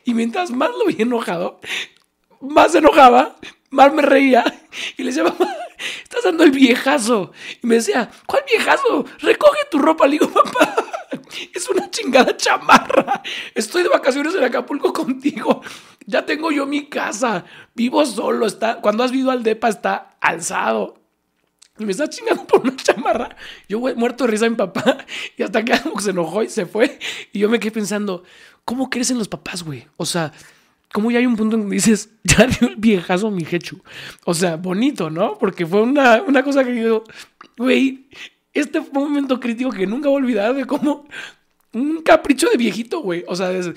y mientras más lo vi enojado, más se enojaba, más me reía. Y le decía, papá, estás dando el viejazo. Y me decía, ¿cuál viejazo? Recoge tu ropa. Le digo, papá, es una chingada chamarra. Estoy de vacaciones en Acapulco contigo. Ya tengo yo mi casa. Vivo solo. Está, cuando has vivido al DEPA está alzado. Me está chingando por una chamarra. Yo, güey, muerto de risa a mi papá. Y hasta que se enojó y se fue. Y yo me quedé pensando, ¿cómo crecen los papás, güey? O sea, como ya hay un punto en que dices, [laughs] ya dio el viejazo mi Hechu. O sea, bonito, ¿no? Porque fue una, una cosa que digo, güey, este fue un momento crítico que nunca voy a olvidar de cómo un capricho de viejito, güey. O sea, es,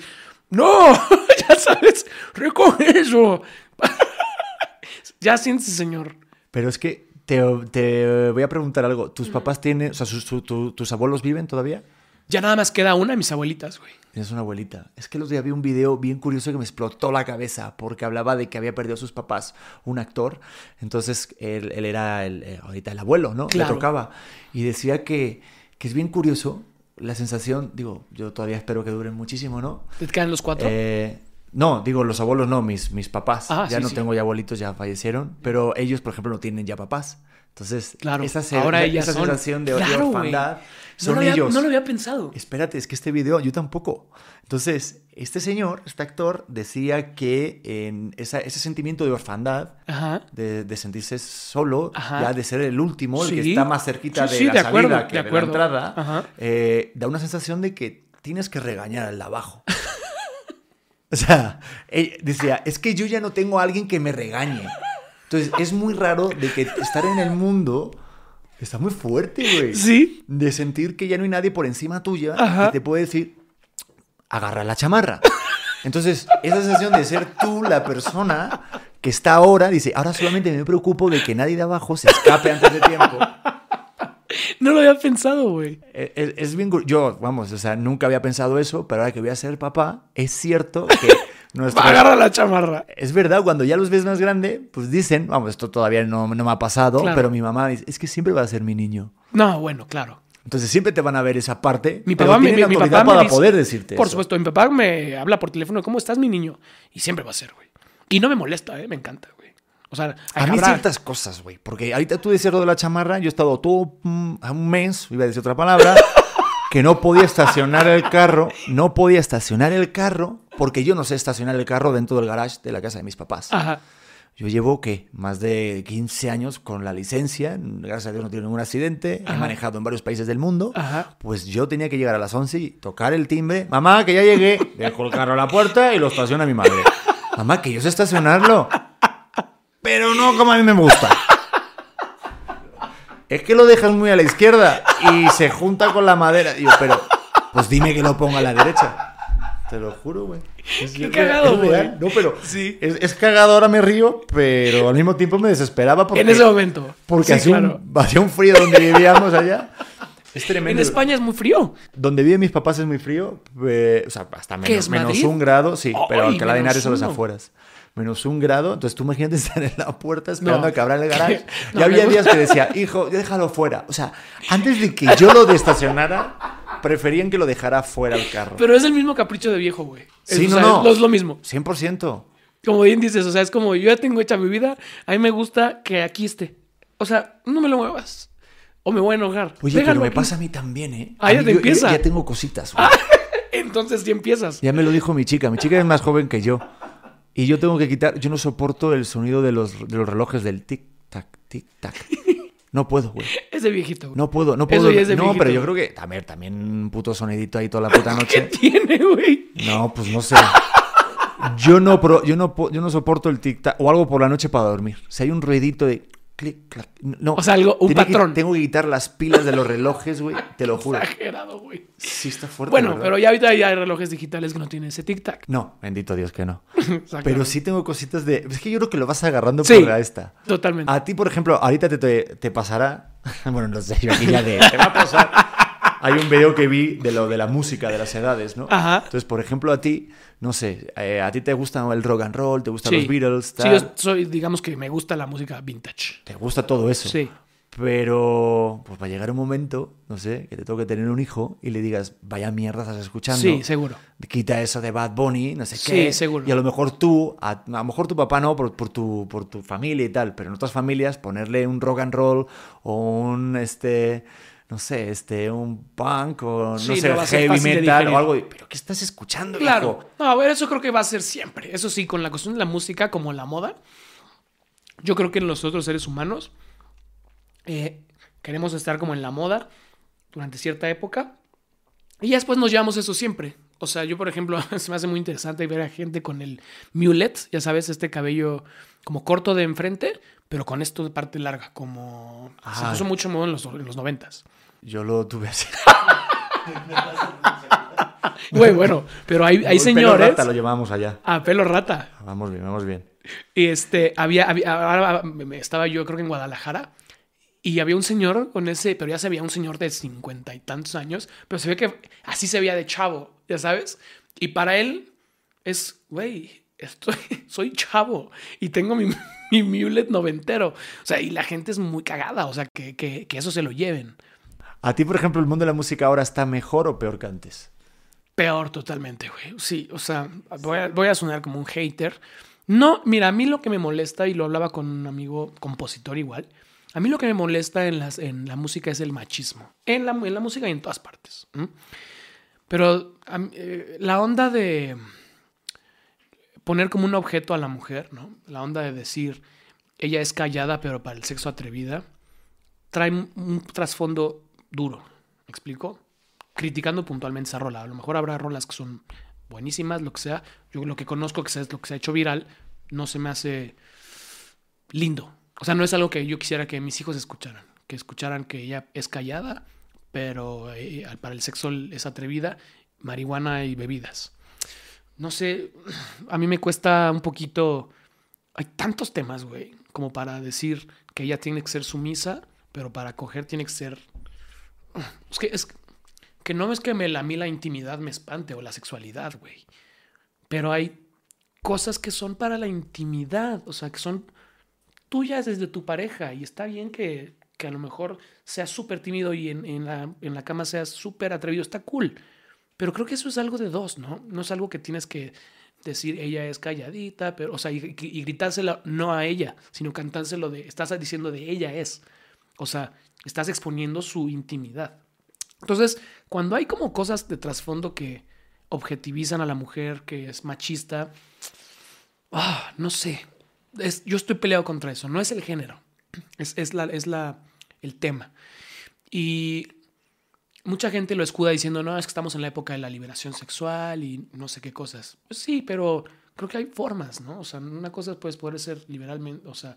no, [laughs] ya sabes, recoge eso. [laughs] ya siéntese, señor. Pero es que te, te voy a preguntar algo. ¿Tus papás tienen, o sea, sus- su- tu- tus abuelos viven todavía? Ya nada más queda una de mis abuelitas, güey. Tienes una abuelita. Es que el otro día vi un video bien curioso que me explotó la cabeza porque hablaba de que había perdido a sus papás un actor. Entonces él, él era el, eh, ahorita el abuelo, ¿no? Claro. Le tocaba. Y decía que, que es bien curioso la sensación, digo, yo todavía espero que duren muchísimo, ¿no? ¿Te quedan los cuatro? Eh, no, digo, los abuelos no, mis, mis papás. Ah, ya sí, no sí. tengo ya abuelitos, ya fallecieron. Pero ellos, por ejemplo, no tienen ya papás. Entonces, Claro, esa, ahora esa son. sensación de, de Claro, güey. orfandad no, son lo había, ellos. no lo había pensado. Espérate, es que este video yo tampoco. Entonces, este señor, este actor, decía que en esa- ese sentimiento de orfandad, Ajá. de, de sentirse solo, Ajá. ya de ser el último, el que está más cerquita Sí, de la de salida acuerdo, que de de, la entrada, eh, da una sensación de que tienes que regañar al de abajo. O sea, decía, es que yo ya no tengo a alguien que me regañe. Entonces, es muy raro de que estar en el mundo está muy fuerte, güey Sí. de sentir que ya no hay nadie por encima tuya Ajá. que te puede decir, agarra la chamarra. Entonces, esa sensación de ser tú la persona que está ahora, dice, ahora solamente me preocupo de que nadie de abajo se escape antes de tiempo. [laughs] No lo había pensado, güey. Eh, Es, es bien... Yo, vamos, o sea, nunca había pensado eso, pero ahora que voy a ser papá, es cierto que [laughs] nuestro... Agarra la chamarra. Es verdad, cuando ya los ves más grande, pues dicen, vamos, esto todavía no, no me ha pasado, Claro. pero mi mamá dice, es que siempre va a ser mi niño. No, bueno, claro. Entonces siempre te van a ver esa parte, Mi pero papá me, mi me para dice- poder decirte Por eso. supuesto, mi papá me habla por teléfono, ¿cómo estás, mi niño? Y siempre va a ser, güey. Y no me molesta, ¿eh? Me encanta, güey. O sea, A mí ciertas cosas, güey. Porque ahorita tú decías lo de la chamarra, yo he estado todo mm, a un mes, iba a decir otra palabra, [laughs] que no podía estacionar el carro, no podía estacionar el carro, porque yo no sé estacionar el carro dentro del garage de la casa de mis papás. Ajá. Yo llevo, ¿qué? Más de 15 años con la licencia, gracias a Dios no tengo ningún accidente, he Ajá. manejado en varios países del mundo, Ajá. pues yo tenía que llegar a las 11 y tocar el timbre, mamá, que ya llegué, dejo el carro a la puerta y lo estaciona mi madre. [laughs] Mamá, que yo sé estacionarlo, pero no como a mí me gusta. [laughs] Es que lo dejas muy a la izquierda y se junta con la madera. Digo, pero, pues dime que lo ponga a la derecha. Te lo juro, güey. Es, Qué cagado, güey. No, pero Sí. es, es cagado, ahora me río, pero al mismo tiempo me desesperaba porque, en ese momento. porque Sí, hacía, claro. un, hacía un frío donde vivíamos allá. Es En tremendo. España es muy frío. Donde viven mis papás es muy frío, eh, o sea, hasta ¿Qué menos, menos un grado, sí, pero ¡Ay, Alcalá de Henares son las afueras. Menos un grado, entonces tú imagínate [laughs] estar en la puerta esperando No. a que abra el [laughs] garage. No, y había días que decía, hijo, ya déjalo fuera. O sea, antes de que yo lo destacionara, preferían que lo dejara fuera el carro. Pero es el mismo capricho de viejo, güey. Es- Sí, no, sea, no. Es lo mismo. 100%. Como bien dices, o sea, es como yo ya tengo hecha mi vida, a mí me gusta que aquí esté. O sea, no me lo muevas. O me voy a enojar. Oye, Déjalo pero me aquí. pasa a mí también, ¿eh? Ah, ya te empieza. Ya, ya tengo cositas. güey. [laughs] Entonces sí empiezas. Ya me lo dijo mi chica. Mi chica es más joven que yo. Y yo tengo que quitar. Yo no soporto el sonido de los, de los relojes del tic-tac, tic-tac. [laughs] No puedo, güey. Es de viejito. güey. No puedo, no Eso puedo. ya es no, viejito. pero yo creo que. A ver, también un puto sonidito ahí toda la puta [laughs] ¿Qué noche. tiene, güey? No, pues no sé. Yo no, pro- yo no, yo no soporto el tic-tac o algo por la noche para dormir. Si hay un ruidito de clic, clac. No. O sea, algo- un Tiene que- patrón. tengo que quitar las pilas de los relojes, güey. [laughs] Te lo juro. Exagerado, güey. Sí, está fuerte. Bueno, ¿verdad? pero ya ahorita ya hay relojes digitales que no tienen ese tic-tac. No, bendito Dios que no. [laughs] Pero sí tengo cositas de. Es que yo creo que lo vas agarrando Sí. por la esta. Totalmente. A ti, por ejemplo, ahorita te, te, te pasará. [laughs] Bueno, no sé, yo aquí ya de. Te va a pasar. Hay un video que vi de lo de la música, de las edades, ¿no? Ajá. Entonces, por ejemplo, a ti, no sé, eh, a ti te gusta el rock and roll, te gustan Sí. los Beatles, Sí, tal, yo soy, digamos que me gusta la música vintage. te gusta todo eso. Sí. Pero, pues va a llegar un momento, no sé, que te toque tener un hijo y le digas, vaya mierda estás escuchando. Sí, seguro. quita eso de Bad Bunny, no sé Sí, qué. seguro. Y a lo mejor tú, a, a lo mejor tu papá no, por, por tu, por tu familia y tal, pero en otras familias ponerle un rock and roll o un, este, no sé, este, un punk o no Sí, sé, no heavy metal o algo. ¿Pero qué estás escuchando, Claro. hijo? No, a ver, eso creo que va a ser siempre. Eso sí, con la cuestión de la música, como la moda, yo creo que nosotros seres humanos eh, queremos estar como en la moda durante cierta época y después nos llevamos eso siempre. O sea, yo, por ejemplo, [laughs] se me hace muy interesante ver a gente con el mulet, ya sabes, este cabello como corto de enfrente, pero con esto de parte larga, como... Se Ah. puso mucho modo en los, en los noventas. Yo lo tuve así. [laughs] Güey, bueno, pero hay, hay El pelo señores... rata lo llevamos allá. A pelo rata. Vamos bien, vamos bien. Y este, había, había estaba yo creo que en Guadalajara y había un señor con ese, pero ya se veía un señor de cincuenta y tantos años, pero se ve que así se veía de chavo, ya sabes. Y para él es, güey, estoy, [laughs] soy chavo y tengo mi, [laughs] mi mulet noventero. O sea, y la gente es muy cagada, o sea, que, que, que eso se lo lleven. ¿A ti, por ejemplo, el mundo de la música ahora está mejor o peor que antes? Peor totalmente, güey. Sí, o sea, voy a, voy a sonar como un hater. No, mira, a mí lo que me molesta, y lo hablaba con un amigo compositor igual, a mí lo que me molesta en, las, en la música es el machismo. En la, en la música y en todas partes. Pero eh, la onda de poner como un objeto a la mujer, ¿no? La onda de decir, ella es callada, pero para el sexo atrevida, trae un, un trasfondo duro. ¿Me explico? criticando puntualmente esa rola. A lo mejor habrá rolas que son buenísimas, lo que sea. Yo lo que conozco, que es lo que se ha hecho viral, no se me hace lindo. O sea, no es algo que yo quisiera que mis hijos escucharan. Que escucharan que ella es callada, pero eh, para el sexo es atrevida, marihuana y bebidas. No sé, [sighs] a mí me cuesta un poquito... Hay tantos temas, güey, como para decir que ella tiene que ser sumisa, pero para coger tiene que ser... [sighs] Es que, es, que no es que me, a mí la intimidad me espante o la sexualidad, güey. Pero hay cosas que son para la intimidad, o sea, que son tuyas desde tu pareja. Y está bien que, que a lo mejor seas súper tímido y en, la, en la cama seas súper atrevido, está cool. Pero creo que eso es algo de dos, ¿no? No es algo que tienes que decir ella es calladita, pero, o sea, y, gritárselo no a ella, sino cantárselo de, estás diciendo de ella es. O sea, estás exponiendo su intimidad. Entonces, cuando hay como cosas de trasfondo que objetivizan a la mujer, que es machista, ah, no sé. Es, yo estoy peleado contra eso. No es el género, es, es la, el tema. Y mucha gente lo escuda diciendo, no, es que estamos en la época de la liberación sexual y no sé qué cosas. Pues sí, pero creo que hay formas, ¿no? O sea, una cosa puede ser liberalmente, o sea,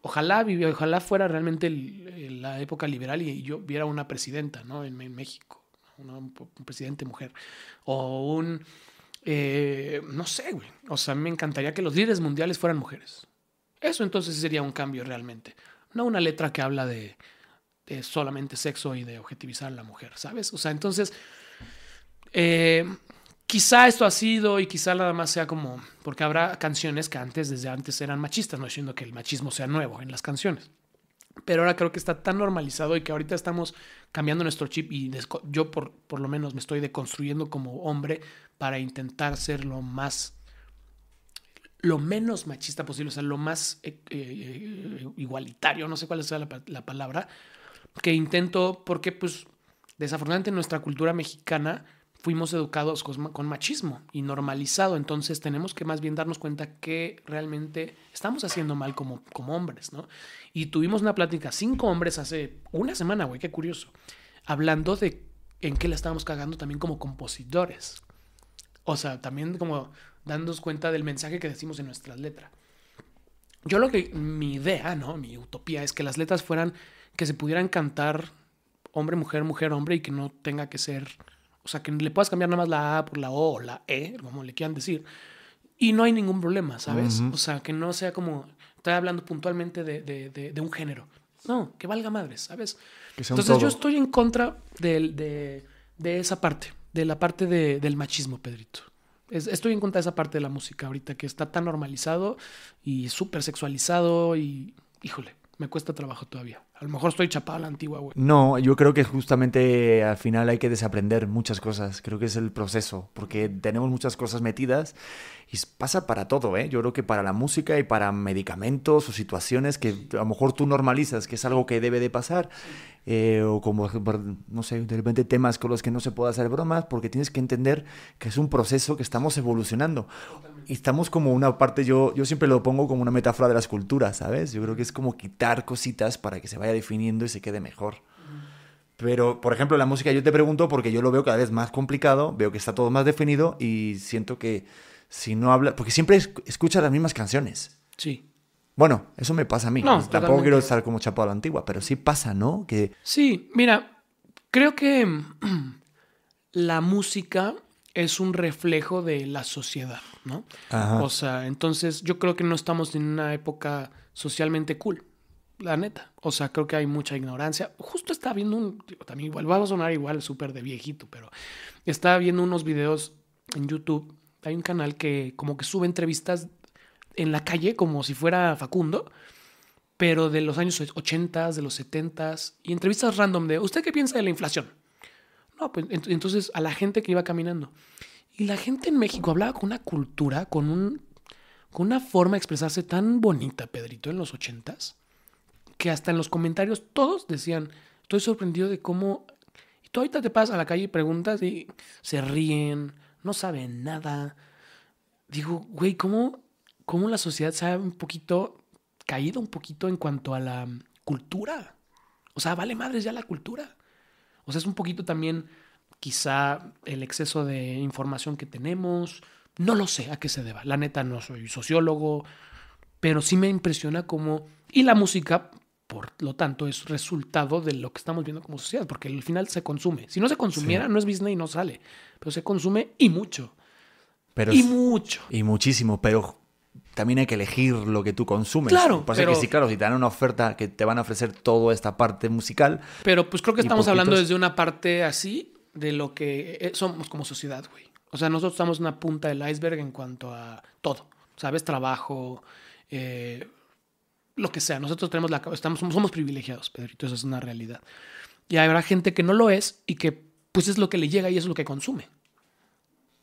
ojalá, ojalá fuera realmente la época liberal y yo viera una presidenta, ¿no? En, México, una, un, un, presidente mujer. O un, eh, no sé, güey. O sea, me encantaría que los líderes mundiales fueran mujeres. Eso entonces sería un cambio realmente. No una letra que habla de, solamente sexo y de objetivizar a la mujer, ¿sabes? O sea, entonces, eh, quizá esto ha sido y quizá nada más sea como, porque habrá canciones que antes, desde antes eran machistas, no diciendo que el machismo sea nuevo en las canciones. Pero ahora creo que está tan normalizado y que ahorita estamos cambiando nuestro chip y yo por, por lo menos me estoy deconstruyendo como hombre para intentar ser lo más, lo menos machista posible, o sea, lo más eh, eh, igualitario, no sé cuál sea la, la palabra, que intento, porque pues desafortunadamente en nuestra cultura mexicana fuimos educados con, con, machismo y normalizado, entonces tenemos que más bien darnos cuenta que realmente estamos haciendo mal como, como hombres, ¿no? Y tuvimos una plática, cinco hombres hace una semana, güey, qué curioso, hablando de en qué la estábamos cagando también como compositores. O sea, también como dándonos cuenta del mensaje que decimos en nuestras letras. Yo lo que, mi idea, ¿no? Mi utopía es que las letras fueran, que se pudieran cantar hombre, mujer, mujer, hombre y que no tenga que ser o sea, que le puedas cambiar nada más la A por la O o la E, como le quieran decir. Y no hay ningún problema, ¿sabes? Uh -huh. O sea, que no sea como, estoy hablando puntualmente de, de, de, de un género. No, que valga madre, ¿sabes? Entonces todo. yo estoy en contra de, de, esa parte, de la parte del machismo, Pedrito. Es, estoy en contra de esa parte de la música ahorita que está tan normalizado y súper sexualizado y, híjole, me cuesta trabajo todavía. A lo mejor estoy chapado a la antigua, güey. No, yo creo que justamente al final hay que desaprender muchas cosas. Creo que es el proceso, porque tenemos muchas cosas metidas y pasa para todo, ¿eh? Yo creo que para la música y para medicamentos o situaciones que a lo mejor tú normalizas, que es algo que debe de pasar, eh, o como, no sé, de repente temas con los que no se puede hacer bromas, porque tienes que entender que es un proceso que estamos evolucionando. Y estamos como una parte, yo, yo siempre lo pongo como una metáfora de la escultura, ¿sabes? Yo creo que es como quitar cositas para que se vaya definiendo y se quede mejor. Pero, por ejemplo, la música yo te pregunto porque yo lo veo cada vez más complicado, veo que está todo más definido y siento que si no habla, porque siempre es- escuchas las mismas canciones. Sí. Bueno, eso me pasa a mí. No, Tampoco totalmente. quiero estar como chapado a la antigua, pero sí pasa, ¿no? Que Sí, mira, creo que [clears throat] la música es un reflejo de la sociedad, ¿no? Ajá. O sea, entonces yo creo que no estamos en una época socialmente cool, la neta. O sea, creo que hay mucha ignorancia. Justo estaba viendo un, también igual, va a sonar igual súper de viejito, pero estaba viendo unos videos en YouTube. Hay un canal que como que sube entrevistas en la calle como si fuera Facundo, pero de los años 80, de los 70 y entrevistas random de, ¿usted qué piensa de la inflación? No, pues ent- entonces a la gente que iba caminando. Y la gente en México hablaba con una cultura, con, un, con una forma de expresarse tan bonita, Pedrito, en los 80s, que hasta en los comentarios todos decían, estoy sorprendido de cómo... Y tú ahorita te pasas a la calle y preguntas y se ríen, no saben nada. Digo, güey, ¿cómo, ¿cómo la sociedad se ha un poquito caído un poquito en cuanto a la cultura? O sea, vale madres ya la cultura. O sea, es un poquito también quizá el exceso de información que tenemos. No lo sé a qué se deba. La neta no soy sociólogo, pero sí me impresiona cómo... Y la música, por lo tanto, es resultado de lo que estamos viendo como sociedad, porque al final se consume. Si no se consumiera, no es business y no sale. Pero se consume y mucho. pero y mucho. y muchísimo, pero también hay que elegir lo que tú consumes. Claro, Pasa pero- que sí, claro, si te dan una oferta que te van a ofrecer toda esta parte musical, Pero pues creo que estamos hablando desde una parte así de lo que eh, somos como sociedad, güey. O sea, nosotros estamos en una punta del iceberg en cuanto a todo, ¿sabes? Trabajo, eh, lo que sea. Nosotros tenemos la estamos somos, somos privilegiados, Pedrito, eso es una realidad. Y habrá gente que no lo es y que pues es lo que le llega y es lo que consume.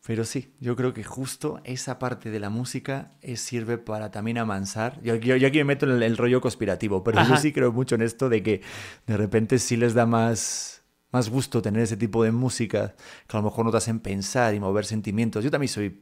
Pero sí, yo creo que justo esa parte de la música es- sirve para también amansar. Yo, yo- yo aquí me meto en el, el rollo conspirativo, pero yo sí creo mucho en esto de que de repente sí les da más, más gusto tener ese tipo de música que a lo mejor no te hacen pensar y mover sentimientos. Yo también soy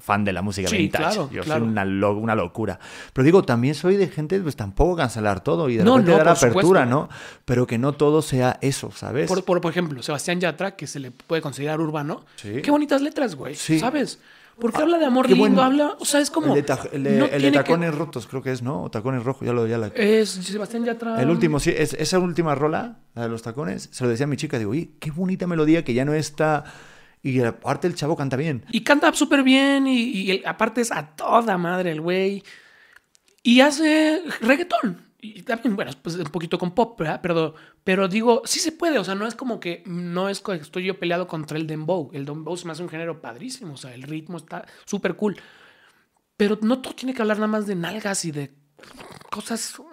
fan de la música Sí, vintage. claro, yo claro. soy una, lo- una locura. Pero digo, también soy de gente, pues tampoco cancelar todo y de No, repente no, dar apertura, supuesto. ¿no? Pero que no todo sea eso, ¿sabes? Por, por, por ejemplo, Sebastián Yatra, que se le puede considerar urbano. Sí. Qué bonitas letras, güey. Sí. ¿Sabes? Porque habla de amor lindo, buen- habla. O sea, es como. el de, el de- no el de tiene que- tacones rotos, creo que es, ¿no? O tacones rojos, ya lo ya la... Es Sebastián Yatra. El último, sí, es, esa última rola, la de los tacones, se lo decía a mi chica, digo, oye, qué bonita melodía que ya no está... Y aparte el chavo canta bien. Y canta súper bien. Y, y aparte es a toda madre el güey. Y hace reggaetón. Y también, bueno, pues un poquito con pop, ¿verdad? Pero, pero digo, sí se puede. O sea, no es como que no es que estoy yo peleado contra el dembow. El dembow se me hace un género padrísimo. O sea, el ritmo está súper cool. Pero no todo tiene que hablar nada más de nalgas y de cosas uh,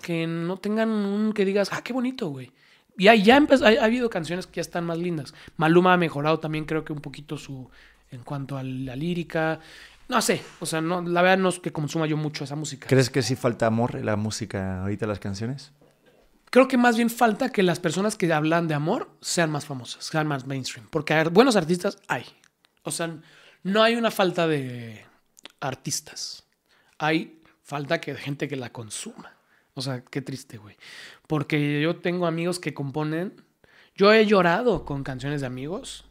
que no tengan un que digas, ah, qué bonito, güey. Y ahí ya empezó, ha, ha habido canciones que ya están más lindas. Maluma ha mejorado también, creo que un poquito su. en cuanto a la lírica. No sé, o sea, no, la verdad no es que consuma yo mucho esa música. ¿Crees que sí falta amor en la música ahorita, las canciones? Creo que más bien falta que las personas que hablan de amor sean más famosas, sean más mainstream. Porque buenos artistas hay. O sea, no hay una falta de artistas. Hay falta que de gente que la consuma. O sea, qué triste, güey. Porque yo tengo amigos que componen. Yo he llorado con canciones de amigos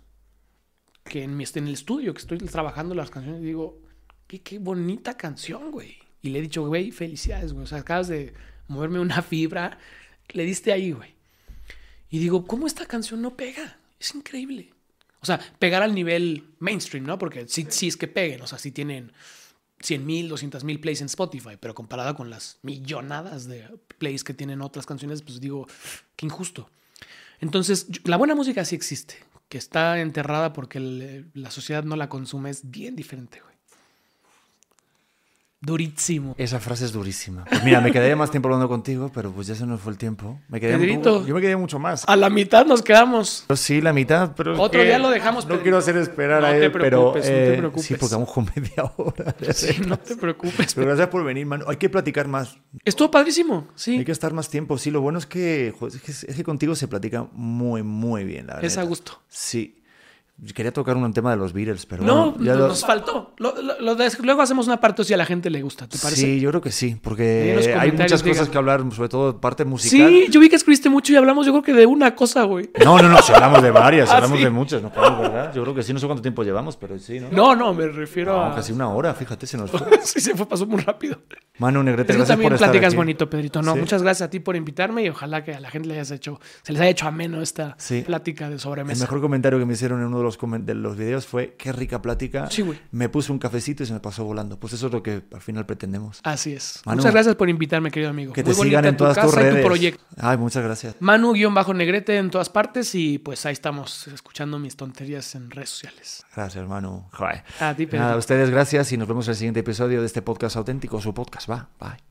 que en, mi, en el estudio, que estoy trabajando las canciones, digo, qué, qué bonita canción, güey. Y le he dicho, güey, felicidades, güey. O sea, acabas de moverme una fibra. Le diste ahí, güey. Y digo, ¿cómo esta canción no pega? Es increíble. O sea, pegar al nivel mainstream, ¿no? Porque sí, sí es que peguen. O sea, sí tienen 100 mil, 200 mil plays en Spotify, pero comparada con las millonadas de plays que tienen otras canciones, pues digo, qué injusto. Entonces, la buena música sí existe, que está enterrada porque el- la sociedad no la consume, es bien diferente, güey. Durísimo. Esa frase es durísima. Pues mira, me quedaría más tiempo hablando contigo, pero pues ya se nos fue el tiempo. Me quedé un Pedrito. poco- yo me quedé mucho más. A la mitad nos quedamos. Sí, la mitad, pero. Otro día lo dejamos, No quiero hacer esperar No a te él, pero. preocupes, no te eh, preocupes. Sí, porque vamos con media hora. Sí, no te preocupes. Pero gracias por venir, mano. Hay que platicar más. Estuvo padrísimo, sí. Hay que estar más tiempo. Sí, lo bueno es que, es que, es que contigo se platica muy, muy bien, la verdad. Es a gusto. Sí. Quería tocar un tema de los Beatles, pero No, bueno, ya lo- nos faltó. Lo- lo- luego hacemos una parte si a la gente le gusta, ¿te parece? Sí, yo creo que sí, porque hay muchas cosas que hablar, sobre todo parte musical. Sí, yo vi que escribiste mucho y hablamos, yo creo que de una cosa, güey. No, no, no, si hablamos de [laughs] varias, Ah, hablamos sí. de muchas, no podemos, ¿verdad? Yo creo que sí, no sé cuánto tiempo llevamos, pero sí, ¿no? No, no, me refiero No, a. casi una hora, fíjate, se nos fue. [laughs] sí, se fue, pasó muy rápido. Manu Negrete, Es gracias también por estar platicas aquí. bonito, Pedrito. No, Sí. muchas gracias a ti por invitarme y ojalá que a la gente le hayas hecho, se les haya hecho ameno esta Sí. plática de El sobremesa. mejor comentario que me hicieron en uno de los, comen- de los videos fue, qué rica plática. Sí, güey. Me puse un cafecito y se me pasó volando. Pues eso es lo que al final pretendemos. Así es. Manu, muchas gracias por invitarme, querido amigo. Que te Muy sigan en tu todas tus redes. tu proyecto. Ay, muchas gracias. Manu-negrete en todas partes y pues ahí estamos escuchando mis tonterías en redes sociales. Gracias, Manu. Joder. A ti, Pedro. Nada, a ustedes gracias y nos vemos en el siguiente episodio de este podcast auténtico, su podcast. Va, bye.